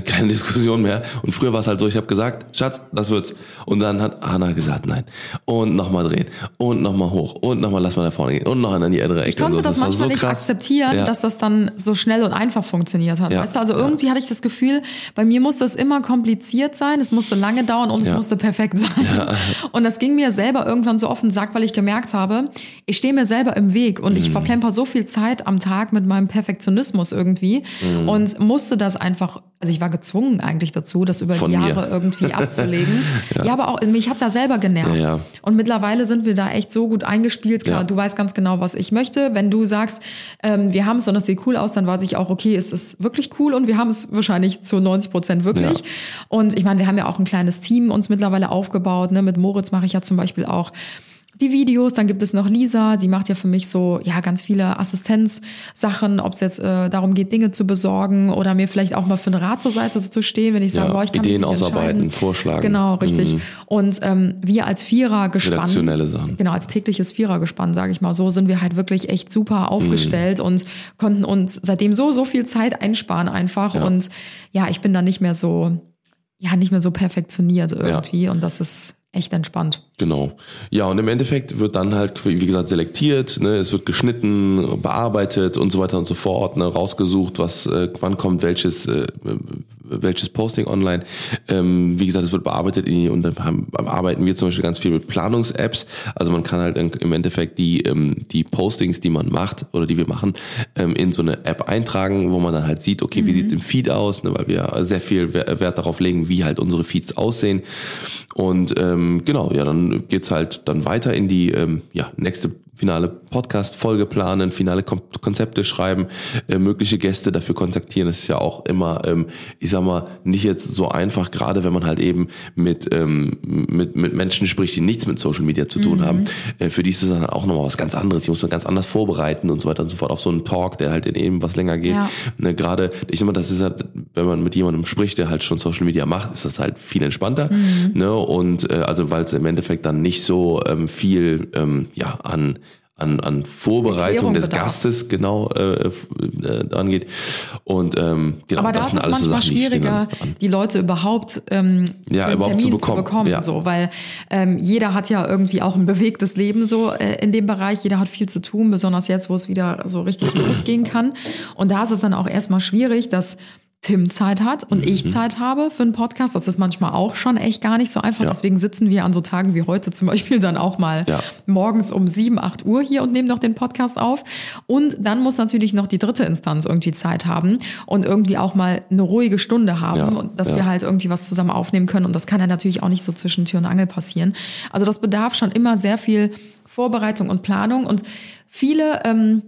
keine Diskussion mehr. Und früher war es halt so, ich habe gesagt, Schatz, das wird's. Und dann hat Anna gesagt, nein. Und nochmal drehen. Und nochmal hoch. Und nochmal lass mal nach vorne gehen. Und noch an die andere Ecke. Ich konnte so. das war manchmal so nicht krass. akzeptieren, Ja. dass das dann so schnell und einfach funktioniert hat. Ja, Weißt du, also irgendwie hatte ich das Gefühl, bei mir musste es immer kompliziert sein, es musste lange dauern und es Ja. musste perfekt sein. (laughs) Und das ging mir selber irgendwann so auf den Sack, weil ich gemerkt habe, ich stehe mir selber im Weg und Mhm. ich verplemper so viel Zeit am Tag mit meinem Perfektionismus irgendwie Mhm. und musste das einfach, also ich war gezwungen eigentlich dazu, das über Von die mir. Jahre irgendwie (laughs) abzulegen. ja. aber auch mich hat's ja selber genervt. Ja, ja. Und mittlerweile sind wir da echt so gut eingespielt. Klar, Ja. du weißt ganz genau, was ich möchte. Wenn du sagst, ähm, wir haben es und das sieht cool aus, dann weiß ich auch, okay, es ist wirklich cool und wir haben es wahrscheinlich zu 90 Prozent wirklich. Ja. Und ich meine, wir haben ja auch ein kleines Team uns mittlerweile aufgebaut. Ne? Mit Moritz mache ich ja zum Beispiel auch die Videos, dann gibt es noch Lisa, die macht ja für mich so ja ganz viele Assistenzsachen, ob es jetzt äh, darum geht, Dinge zu besorgen oder mir vielleicht auch mal für einen Rat zur Seite zu stehen, wenn ich sage, Ja, boah, ich kann Ideen mich nicht ausarbeiten, vorschlagen. Genau, richtig. Mhm. Und ähm, wir als Vierer gespannt, Redaktionelle Sachen. genau als tägliches Vierergespann, sage ich mal so, sind wir halt wirklich echt super aufgestellt Mhm. und konnten uns seitdem so so viel Zeit einsparen einfach Ja. und ja, ich bin da nicht mehr so ja nicht mehr so perfektioniert irgendwie und das ist echt entspannt. Genau. Ja, und im Endeffekt wird dann halt, wie gesagt, selektiert, ne? es wird geschnitten, bearbeitet und so weiter und so fort, ne? rausgesucht, was, äh, wann kommt welches, äh, welches Posting online. Ähm, wie gesagt, es wird bearbeitet und dann haben, arbeiten wir zum Beispiel ganz viel mit Planungs-Apps. Also man kann halt im Endeffekt die, ähm, die Postings, die man macht oder die wir machen, ähm, in so eine App eintragen, wo man dann halt sieht, okay, wie sieht's im Feed aus, ne? weil wir sehr viel Wert darauf legen, wie halt unsere Feeds aussehen. Und ähm, genau, ja, dann geht's halt dann weiter in die ähm, ja, nächste finale Podcast-Folge planen, finale Konzepte schreiben, äh, mögliche Gäste dafür kontaktieren. Das ist ja auch immer, ähm, ich sag mal, nicht jetzt so einfach, gerade wenn man halt eben mit, ähm, mit, mit Menschen spricht, die nichts mit Social Media zu tun Mhm. haben. Äh, für die ist das dann auch nochmal was ganz anderes. Die muss man ganz anders vorbereiten und so weiter und so fort auf so einen Talk, der halt in eben was länger geht. Ja. Ne, gerade, ich sag mal, das ist halt, wenn man mit jemandem spricht, der halt schon Social Media macht, ist das halt viel entspannter. Mhm. Ne? Und äh, also weil es im Endeffekt dann nicht so ähm, viel ähm, ja an an, an Vorbereitung des bedarf. Gastes genau äh, äh, angeht. Und ähm, genau, Aber da das ist sind es alles so manchmal Sachen, die schwieriger, an. die Leute überhaupt, ähm, Ja, überhaupt zu Termin bekommen, ja. so, weil ähm, jeder hat ja irgendwie auch ein bewegtes Leben so äh, in dem Bereich. Jeder hat viel zu tun, besonders jetzt, wo es wieder so richtig losgehen kann. Und da ist es dann auch erstmal schwierig, dass Tim Zeit hat und Mhm. ich Zeit habe für einen Podcast. Das ist manchmal auch schon echt gar nicht so einfach. Ja. Deswegen sitzen wir an so Tagen wie heute zum Beispiel dann auch mal Ja. morgens um 7, 8 Uhr hier und nehmen noch den Podcast auf. Und dann muss natürlich noch die dritte Instanz irgendwie Zeit haben und irgendwie auch mal eine ruhige Stunde haben, Ja, und dass wir halt irgendwie was zusammen aufnehmen können. Und das kann ja natürlich auch nicht so zwischen Tür und Angel passieren. Also das bedarf schon immer sehr viel Vorbereitung und Planung. Und viele ähm,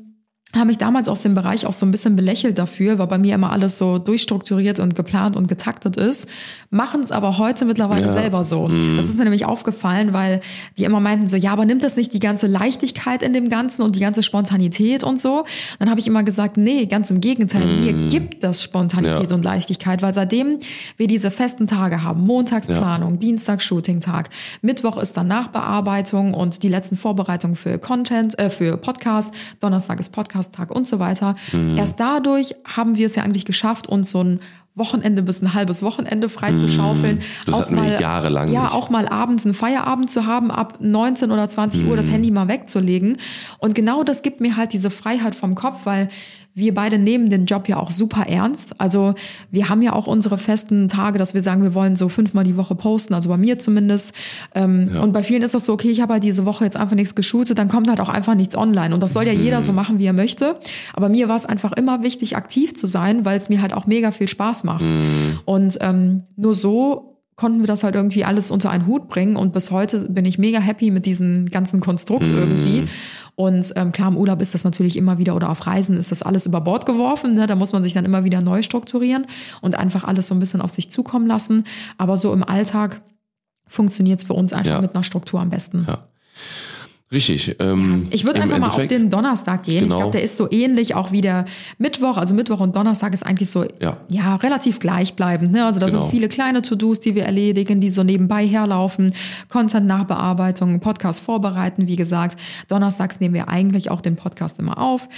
haben mich damals aus dem Bereich auch so ein bisschen belächelt dafür, weil bei mir immer alles so durchstrukturiert und geplant und getaktet ist, machen es aber heute mittlerweile Ja. selber so. Das ist mir nämlich aufgefallen, weil die immer meinten so, ja, aber nimmt das nicht die ganze Leichtigkeit in dem Ganzen und die ganze Spontanität und so? Dann habe ich immer gesagt, nee, ganz im Gegenteil, mir gibt das Spontanität Ja. und Leichtigkeit, weil seitdem wir diese festen Tage haben, Montagsplanung, Dienstag Shooting-Tag, Mittwoch ist dann Nachbearbeitung und die letzten Vorbereitungen für Content, äh, für Podcast, Donnerstag ist Podcast-Tag und so weiter. Mhm. Erst dadurch haben wir es ja eigentlich geschafft, uns so ein Wochenende bis ein halbes Wochenende frei zu schaufeln. Mhm. Das hatten wir jahrelang Ja, nicht. auch mal abends einen Feierabend zu haben, ab 19 oder 20 Uhr das Handy mal wegzulegen. Und genau das gibt mir halt diese Freiheit vom Kopf, weil wir beide nehmen den Job ja auch super ernst. Also wir haben ja auch unsere festen Tage, dass wir sagen, wir wollen so fünfmal die Woche posten, also bei mir zumindest. Ähm, Und bei vielen ist das so, okay, ich habe halt diese Woche jetzt einfach nichts geshootet, dann kommt halt auch einfach nichts online. Und das soll ja jeder so machen, wie er möchte. Aber mir war es einfach immer wichtig, aktiv zu sein, weil es mir halt auch mega viel Spaß macht. Und ähm, nur so konnten wir das halt irgendwie alles unter einen Hut bringen und bis heute bin ich mega happy mit diesem ganzen Konstrukt irgendwie. Und ähm, klar, im Urlaub ist das natürlich immer wieder oder auf Reisen ist das alles über Bord geworfen. Ne? Da muss man sich dann immer wieder neu strukturieren und einfach alles so ein bisschen auf sich zukommen lassen. Aber so im Alltag funktioniert es für uns einfach Ja. mit einer Struktur am besten. Ja. Richtig. Ähm, Ich würde einfach mal auf Endeffekt- den Donnerstag gehen. Genau. Ich glaube, der ist so ähnlich auch wie der Mittwoch. Also Mittwoch und Donnerstag ist eigentlich so Ja. relativ gleichbleibend. Ne? Also da Genau. sind viele kleine To-Dos, die wir erledigen, die so nebenbei herlaufen. Content-Nachbearbeitung, Podcast vorbereiten, wie gesagt. Donnerstags nehmen wir eigentlich auch den Podcast immer auf.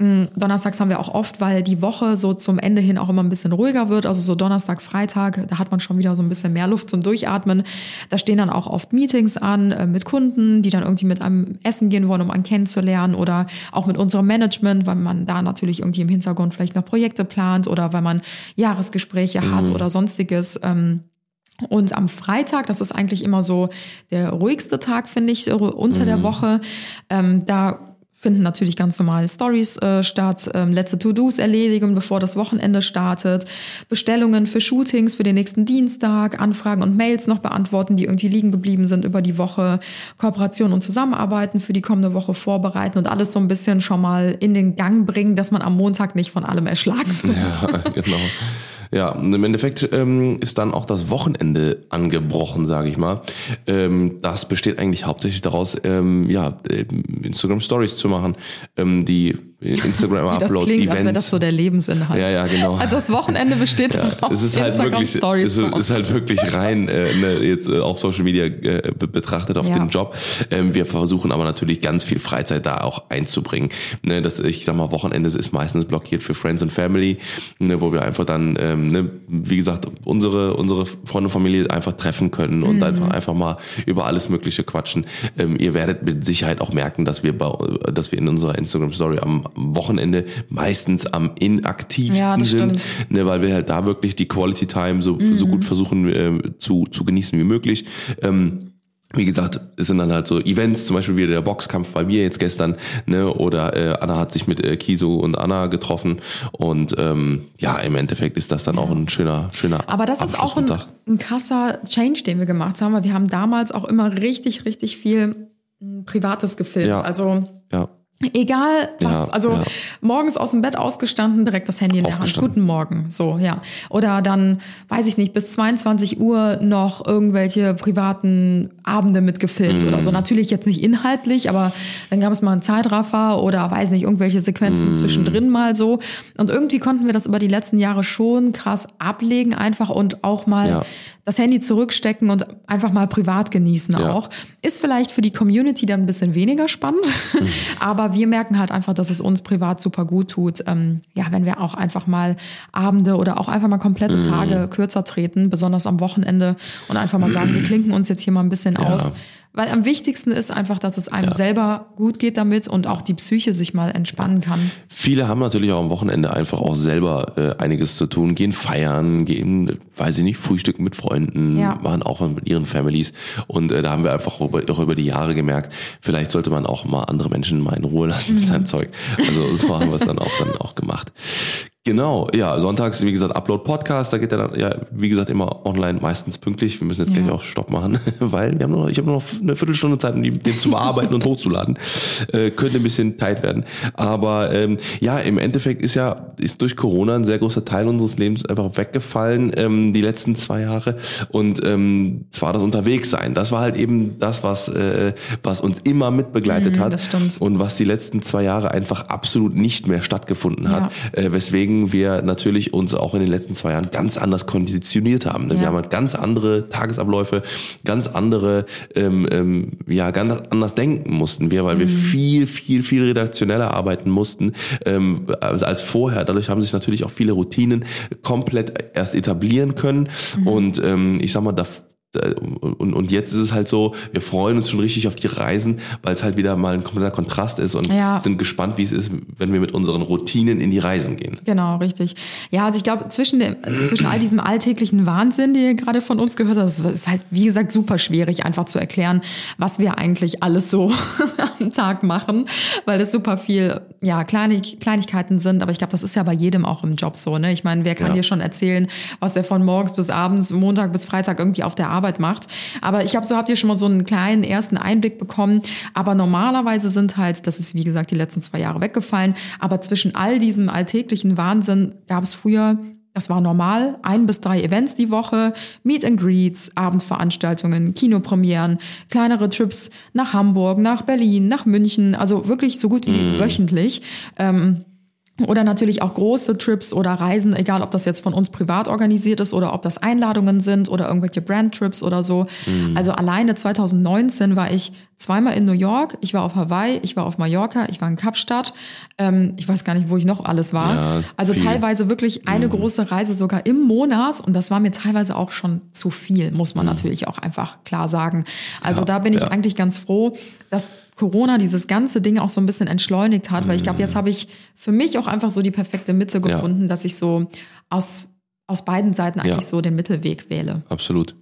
Mm, Donnerstags haben wir auch oft, weil die Woche so zum Ende hin auch immer ein bisschen ruhiger wird. Also so Donnerstag, Freitag, da hat man schon wieder so ein bisschen mehr Luft zum Durchatmen. Da stehen dann auch oft Meetings an äh, mit Kunden, die dann irgendwie mit einem essen gehen wollen, um einen kennenzulernen oder auch mit unserem Management, weil man da natürlich irgendwie im Hintergrund vielleicht noch Projekte plant oder weil man Jahresgespräche hat oder sonstiges. Ähm, und am Freitag, das ist eigentlich immer so der ruhigste Tag, finde ich, so unter der Woche. Ähm, da finden natürlich ganz normale Stories äh, statt, ähm, letzte To-Dos erledigen, bevor das Wochenende startet, Bestellungen für Shootings für den nächsten Dienstag, Anfragen und Mails noch beantworten, die irgendwie liegen geblieben sind über die Woche, Kooperation und Zusammenarbeiten für die kommende Woche vorbereiten und alles so ein bisschen schon mal in den Gang bringen, dass man am Montag nicht von allem erschlagen wird. Ja, (laughs) genau. Ja, und im Endeffekt ähm, ist dann auch das Wochenende angebrochen, sage ich mal. Ähm, das besteht eigentlich hauptsächlich daraus, ähm, ja, ähm, Instagram Stories zu machen, ähm, die Instagram-Uploads, (laughs) das klingt, als wäre Events. das so der Lebensinhalt. Ja, ja, genau. Also das Wochenende besteht (laughs) Ja, daraus, es ist halt wirklich, es ist, halt wirklich rein äh, ne, jetzt äh, auf Social Media äh, be- betrachtet auf Ja. den Job. Ähm, wir versuchen aber natürlich ganz viel Freizeit da auch einzubringen. Ne, das, ich sag mal, Wochenende ist meistens blockiert für Friends and Family, ne, wo wir einfach dann, ähm, ne, wie gesagt, unsere unsere Freunde und Familie einfach treffen können und Mhm. einfach einfach mal über alles Mögliche quatschen. Ähm, ihr werdet mit Sicherheit auch merken, dass wir bei, dass wir in unserer Instagram Story am Wochenende meistens am inaktivsten Ja, sind ne, weil wir halt da wirklich die Quality Time so, so Mhm. gut versuchen äh, zu, zu genießen wie möglich. Ähm, wie gesagt, es sind dann halt so Events, zum Beispiel wieder der Boxkampf bei mir jetzt gestern, ne, oder äh, Anna hat sich mit äh, Kiso und Anna getroffen und ähm, ja, im Endeffekt ist das dann auch ein schöner, schöner Aber das ist auch ein, ein krasser Change, den wir gemacht haben, weil wir haben damals auch immer richtig, richtig viel m, Privates gefilmt. Ja. Also Ja, Egal was, Ja, also ja. morgens aus dem Bett ausgestanden, direkt das Handy in der Hand. Guten Morgen, so, ja. Oder dann, weiß ich nicht, bis 22 Uhr noch irgendwelche privaten Abende mitgefilmt oder Mhm. so. Natürlich jetzt nicht inhaltlich, aber dann gab es mal einen Zeitraffer oder weiß nicht, irgendwelche Sequenzen Mhm. zwischendrin mal so. Und irgendwie konnten wir das über die letzten Jahre schon krass ablegen einfach und auch mal Ja. das Handy zurückstecken und einfach mal privat genießen Ja. auch. Ist vielleicht für die Community dann ein bisschen weniger spannend, Mhm. (laughs) aber wir merken halt einfach, dass es uns privat super gut tut. Ähm, ja, wenn wir auch einfach mal Abende oder auch einfach mal komplette Mhm. Tage kürzer treten, besonders am Wochenende und einfach mal sagen, wir klinken uns jetzt hier mal ein bisschen aus. Weil am wichtigsten ist einfach, dass es einem selber gut geht damit und auch die Psyche sich mal entspannen kann. Viele haben natürlich auch am Wochenende einfach auch selber äh, einiges zu tun, gehen feiern, gehen, weiß ich nicht, frühstücken mit Freunden, Ja. machen auch mit ihren Families. Und äh, da haben wir einfach über, auch über die Jahre gemerkt, vielleicht sollte man auch mal andere Menschen mal in Ruhe lassen mit seinem Zeug. Also so haben wir es dann auch dann auch gemacht. Genau, ja, sonntags, wie gesagt, Upload Podcast, da geht er dann, ja, wie gesagt, immer online, meistens pünktlich. Wir müssen jetzt Ja. gleich auch Stopp machen, (laughs) weil wir haben nur, ich habe nur noch eine Viertelstunde Zeit, um den zu bearbeiten und hochzuladen. (laughs) Äh, könnte ein bisschen tight werden. Aber ähm, ja, im Endeffekt ist ja, ist durch Corona ein sehr großer Teil unseres Lebens einfach weggefallen, ähm, die letzten zwei Jahre. Und ähm, zwar das Unterwegssein. Das war halt eben das, was, äh, was uns immer mitbegleitet hat. das stimmt. Und was die letzten zwei Jahre einfach absolut nicht mehr stattgefunden hat. Äh, weswegen wir natürlich uns auch in den letzten zwei Jahren ganz anders konditioniert haben. Ne? Wir Ja. haben halt ganz andere Tagesabläufe, ganz andere, ähm, ähm, ja, ganz anders denken mussten wir, weil wir viel, viel, viel redaktioneller arbeiten mussten ähm, als vorher. Dadurch haben sich natürlich auch viele Routinen komplett erst etablieren können. Und ähm, ich sag mal, da und, und jetzt ist es halt so, wir freuen uns schon richtig auf die Reisen, weil es halt wieder mal ein kompletter Kontrast ist und Ja. sind gespannt, wie es ist, wenn wir mit unseren Routinen in die Reisen gehen. Genau, richtig. Ja, also ich glaube, zwischen, dem, zwischen all diesem alltäglichen Wahnsinn, den ihr gerade von uns gehört habt, ist halt, wie gesagt, super schwierig, einfach zu erklären, was wir eigentlich alles so (laughs) am Tag machen, weil das super viel, ja, Kleinig Kleinigkeiten sind. Aber ich glaube, das ist ja bei jedem auch im Job so, ne? Ich meine, wer kann Ja. dir schon erzählen, was er von morgens bis abends, Montag bis Freitag irgendwie auf der Arbeit macht? Aber ich habe, so habt ihr schon mal so einen kleinen ersten Einblick bekommen. Aber normalerweise sind halt, das ist wie gesagt die letzten zwei Jahre weggefallen, aber zwischen all diesem alltäglichen Wahnsinn gab es früher das war normal, ein bis drei Events die Woche, Meet and Greets, Abendveranstaltungen, Kinopremieren, kleinere Trips nach Hamburg, nach Berlin, nach München, also wirklich so gut wie wöchentlich. Ähm, oder natürlich auch große Trips oder Reisen, egal ob das jetzt von uns privat organisiert ist oder ob das Einladungen sind oder irgendwelche Brandtrips oder so. Also alleine 2019 war ich zweimal in New York, ich war auf Hawaii, ich war auf Mallorca, ich war in Kapstadt. Ähm, ich weiß gar nicht, wo ich noch alles war. Ja, also viel. teilweise wirklich eine große Reise sogar im Monat und das war mir teilweise auch schon zu viel, muss man natürlich auch einfach klar sagen. Also Ja, da bin ich ja. eigentlich ganz froh, dass Corona dieses ganze Ding auch so ein bisschen entschleunigt hat, weil ich glaube, jetzt habe ich für mich auch einfach so die perfekte Mitte gefunden, dass ich so aus, aus beiden Seiten eigentlich so den Mittelweg wähle. Absolut.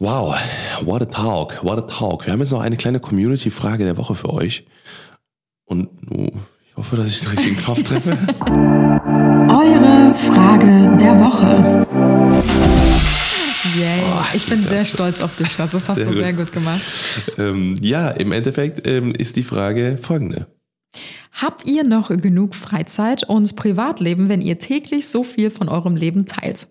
Wow, what a talk, what a talk. Wir haben jetzt noch eine kleine Community-Frage der Woche für euch. Und oh, ich hoffe, dass ich den richtigen Knopf treffe. (laughs) Eure Frage der Woche. Yay. ich bin sehr stolz auf dich, Schatz. Das hast Sehr du gut. sehr gut gemacht. ähm, ja, im Endeffekt ähm, ist die Frage folgende. Habt ihr noch genug Freizeit und Privatleben, wenn ihr täglich so viel von eurem Leben teilt?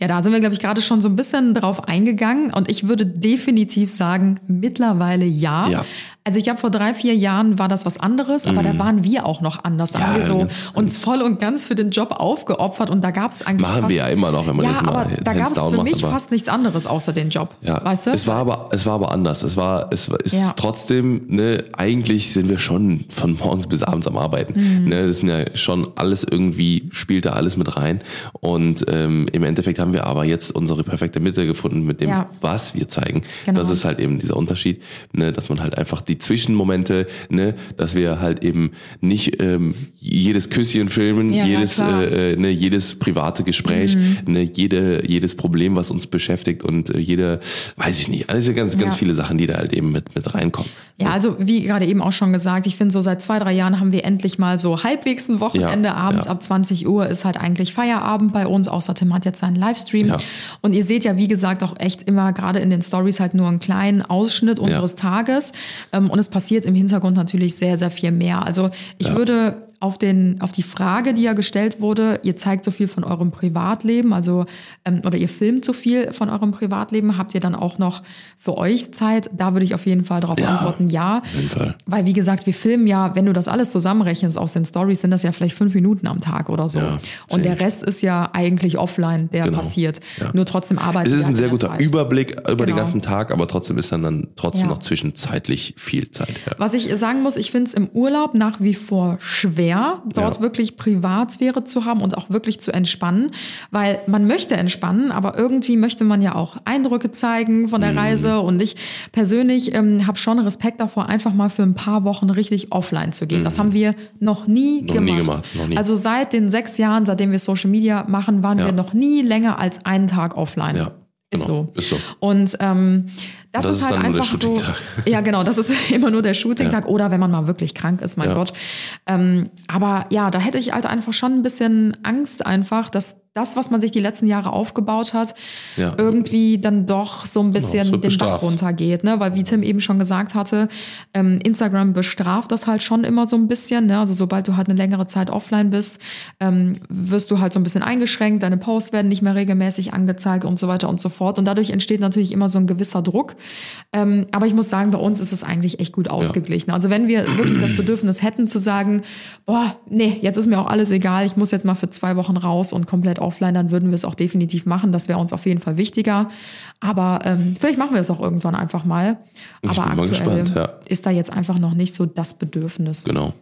Ja, da sind wir, glaube ich, gerade schon so ein bisschen drauf eingegangen und ich würde definitiv sagen, mittlerweile ja. Ja. Also ich glaube, vor drei, vier Jahren war das was anderes, aber da waren wir auch noch anders. Da Mhm. Ja, haben wir so ganz- uns ganz- voll und ganz für den Job aufgeopfert und da gab es eigentlich Machen fast, wir ja immer noch, wenn man ja, jetzt mal aber da gab es für macht, mich fast nichts anderes außer den Job. Ja, Weißt du? es war aber, es war aber anders. Es war, es war, ist Ja. trotzdem, ne, eigentlich sind wir schon von morgens bis abends am Arbeiten. Mhm. Ne, das sind ja schon alles irgendwie, spielt da alles mit rein. Und ähm, im Endeffekt haben wir aber jetzt unsere perfekte Mitte gefunden mit dem, Ja. was wir zeigen. Genau. Das ist halt eben dieser Unterschied, ne, dass man halt einfach die Zwischenmomente, ne, dass wir halt eben nicht ähm, jedes Küsschen filmen, Ja, jedes. Mhm. äh, ne, jedes private Gespräch, ne, jede, jedes Problem, was uns beschäftigt und äh, jede, weiß ich nicht, also ganz, ganz Ja. viele Sachen, die da halt eben mit, mit reinkommen. Ja, also wie gerade eben auch schon gesagt, ich finde so seit zwei, drei Jahren haben wir endlich mal so halbwegs ein Wochenende. Abends ab 20 Uhr ist halt eigentlich Feierabend bei uns, außer Tim hat jetzt seinen Livestream. Ja. Und ihr seht ja, wie gesagt, auch echt immer gerade in den Stories halt nur einen kleinen Ausschnitt unseres Tages. Ähm, Und es passiert im Hintergrund natürlich sehr, sehr viel mehr. Also ich Ja. würde auf, den, auf die Frage, die ja gestellt wurde, ihr zeigt so viel von eurem Privatleben, also ähm, oder ihr filmt so viel von eurem Privatleben, habt ihr dann auch noch für euch Zeit? Da würde ich auf jeden Fall darauf Ja. antworten, ja. Auf jeden Fall. Weil, wie gesagt, wir filmen ja, wenn du das alles zusammenrechnest aus den Stories, sind das ja vielleicht fünf Minuten am Tag oder so. Ja, und der Rest ist ja eigentlich offline, der Genau. passiert. Ja. Nur trotzdem arbeiten Es ist ein halt sehr guter Zeit. Überblick über den Genau. ganzen Tag, aber trotzdem ist dann, dann trotzdem noch zwischenzeitlich viel Zeit. Was ich sagen muss, ich finde es im Urlaub nach wie vor schwer, dort Ja. wirklich Privatsphäre zu haben und auch wirklich zu entspannen, weil man möchte entspannen, aber irgendwie möchte man ja auch Eindrücke zeigen von Mhm. der Reise und ich persönlich ähm, habe schon Respekt davor, einfach mal für ein paar Wochen richtig offline zu gehen. Das haben wir noch nie Mhm. Noch nie gemacht. gemacht, noch nie. Also seit den sechs Jahren, seitdem wir Social Media machen, waren Ja. wir noch nie länger als einen Tag offline. Ja, Ist genau, so. ist so. Und ähm, das, Das ist halt einfach so. (laughs) Ja, genau, das ist (laughs) immer nur der Shooting-Tag oder wenn man mal wirklich krank ist, mein Ja. Gott. Ähm, aber ja, da hätte ich halt einfach schon ein bisschen Angst einfach, dass das, was man sich die letzten Jahre aufgebaut hat, Ja. irgendwie dann doch so ein bisschen es wird den Bach bestraft. runtergeht. Ne? Weil wie Tim eben schon gesagt hatte, ähm, Instagram bestraft das halt schon immer so ein bisschen. Ne? Also sobald du halt eine längere Zeit offline bist, ähm, wirst du halt so ein bisschen eingeschränkt, deine Posts werden nicht mehr regelmäßig angezeigt und so weiter und so fort. Und dadurch entsteht natürlich immer so ein gewisser Druck. Ähm, aber ich muss sagen, bei uns ist es eigentlich echt gut ausgeglichen. Also wenn wir wirklich das Bedürfnis hätten zu sagen, boah, nee, jetzt ist mir auch alles egal, ich muss jetzt mal für zwei Wochen raus und komplett offline, dann würden wir es auch definitiv machen. Das wäre uns auf jeden Fall wichtiger. Aber ähm, vielleicht machen wir es auch irgendwann einfach mal. Ich Aber aktuell gespannt, ja. ist da jetzt einfach noch nicht so das Bedürfnis. Genau.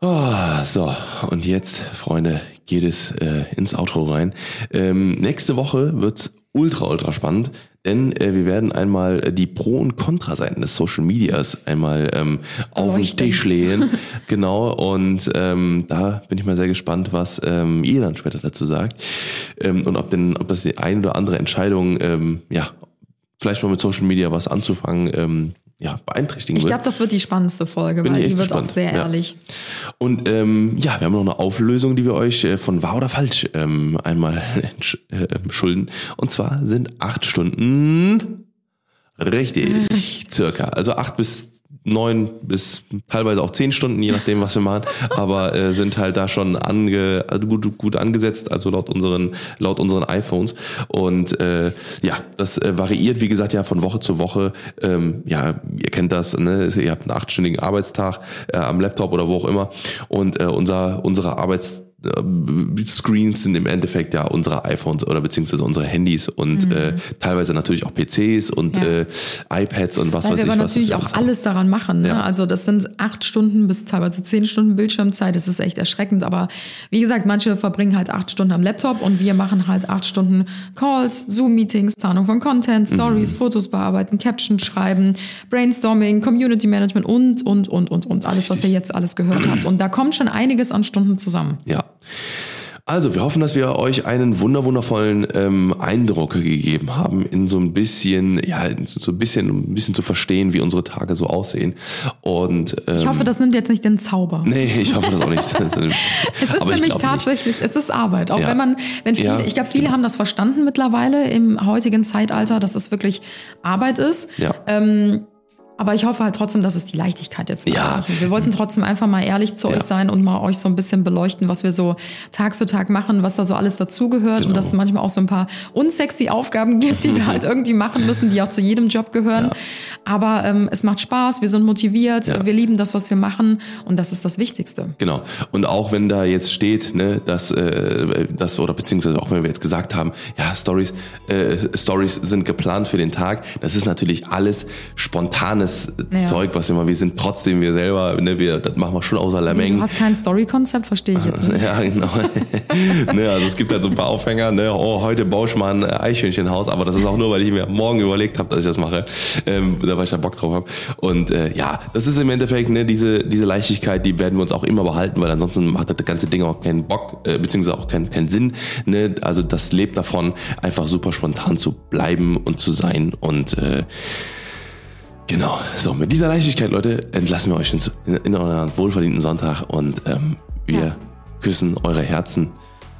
Oh, so, und jetzt, Freunde, geht es äh, ins Outro rein. Ähm, nächste Woche wird's ultra, ultra spannend, denn äh, wir werden einmal äh, die Pro- und Kontraseiten des Social Medias einmal ähm, auf den. Tisch legen. (laughs) genau, und ähm, da bin ich mal sehr gespannt, was ähm, ihr dann später dazu sagt. Ähm, und ob denn, ob das die ein oder andere Entscheidung, ähm, ja, vielleicht mal mit Social Media was anzufangen, ähm, ja, beeinträchtigen Ich wird. glaube, das wird die spannendste Folge, Bin weil ich die wird auch gespannt. sehr Ja. ehrlich. Und ähm, ja, wir haben noch eine Auflösung, die wir euch äh, von wahr oder falsch ähm, einmal (laughs) äh, schulden. Und zwar sind acht Stunden richtig, circa. Also acht bis neun bis teilweise auch zehn Stunden, je nachdem, was wir machen. Aber äh, sind halt da schon ange, also gut, gut angesetzt, also laut unseren, laut unseren iPhones. Und äh, ja, das äh, variiert, wie gesagt, ja von Woche zu Woche. Ähm, ja, ihr kennt das, ne? ihr habt einen achtstündigen Arbeitstag äh, am Laptop oder wo auch immer. Und äh, unser, unsere Arbeits äh, Screens sind im Endeffekt ja unsere iPhones oder beziehungsweise unsere Handys und äh, teilweise natürlich auch PCs und Mhm. Ja. äh, iPads und was Weil weiß wir ich aber was. natürlich auch haben. alles daran machen. Ne? Ja. Also das sind acht Stunden bis teilweise zehn Stunden Bildschirmzeit. Das ist echt erschreckend. Aber wie gesagt, manche verbringen halt acht Stunden am Laptop und wir machen halt acht Stunden Calls, Zoom-Meetings, Planung von Content, Stories, Mhm. Fotos bearbeiten, Captions schreiben, Brainstorming, Community Management und, und, und, und, und. Alles, was ihr jetzt alles gehört habt. Und da kommt schon einiges an Stunden zusammen. Ja. Also, wir hoffen, dass wir euch einen wunder wundervollen ähm, Eindruck gegeben haben, in so ein bisschen, ja, so ein bisschen, um ein bisschen zu verstehen, wie unsere Tage so aussehen. Und ähm, Ich hoffe, das nimmt jetzt nicht den Zauber. nee, ich hoffe das auch nicht. (laughs) Es ist nämlich tatsächlich, es ist Arbeit. Auch Ja. wenn man, wenn viele, Ja, ich glaube, viele genau. haben das verstanden mittlerweile im heutigen Zeitalter, dass es wirklich Arbeit ist. Ja. Ähm, Aber ich hoffe halt trotzdem, dass es die Leichtigkeit jetzt Ja. erreicht. Wir wollten trotzdem einfach mal ehrlich zu Ja. euch sein und mal euch so ein bisschen beleuchten, was wir so Tag für Tag machen, was da so alles dazugehört Genau. und dass es manchmal auch so ein paar unsexy Aufgaben (laughs) gibt, die wir halt (laughs) irgendwie machen müssen, die auch zu jedem Job gehören. Aber ähm, es macht Spaß, wir sind motiviert, Ja. wir lieben das, was wir machen und das ist das Wichtigste. Genau. Und auch wenn da jetzt steht, ne, dass äh, das oder beziehungsweise auch wenn wir jetzt gesagt haben, ja, Stories, äh, Stories sind geplant für den Tag, das ist natürlich alles spontanes Ja. Zeug, was wir mal. Wir sind trotzdem wir selber, ne, wir das machen wir schon außer Du Lameng. hast kein Story-Konzept, verstehe ich jetzt (laughs) nicht. Ja, genau. (laughs) ne, also es gibt halt so ein paar Aufhänger, ne, oh, heute baue ich mal ein Eichhörnchenhaus, aber das ist auch nur, weil ich mir morgen überlegt habe, dass ich das mache, ähm, da weil ich da Bock drauf habe. Und äh, ja, das ist im Endeffekt ne, diese, diese Leichtigkeit, die werden wir uns auch immer behalten, weil ansonsten macht das ganze Ding auch keinen Bock, äh, beziehungsweise auch keinen, keinen Sinn. Ne? Also das lebt davon, einfach super spontan zu bleiben und zu sein und äh, Genau. So, mit dieser Leichtigkeit, Leute, entlassen wir euch ins, in, in euren wohlverdienten Sonntag und ähm, wir Ja. küssen eure Herzen,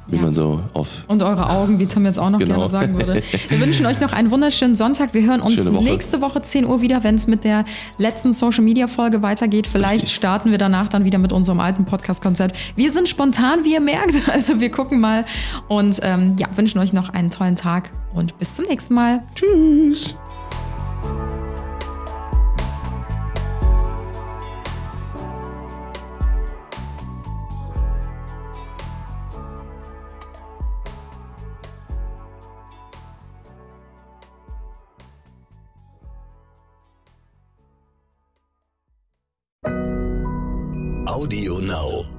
wie Ja. man so auf. Und eure Augen, wie Tim jetzt auch noch Genau. gerne sagen würde. (laughs) Wir wünschen euch noch einen wunderschönen Sonntag. Wir hören uns Woche. nächste Woche 10 Uhr wieder, wenn es mit der letzten Social Media Folge weitergeht. Vielleicht Richtig. starten wir danach dann wieder mit unserem alten Podcast-Konzept. Wir sind spontan, wie ihr merkt. (laughs) Also wir gucken mal und ähm, ja, wünschen euch noch einen tollen Tag und bis zum nächsten Mal. Tschüss! Audio Now.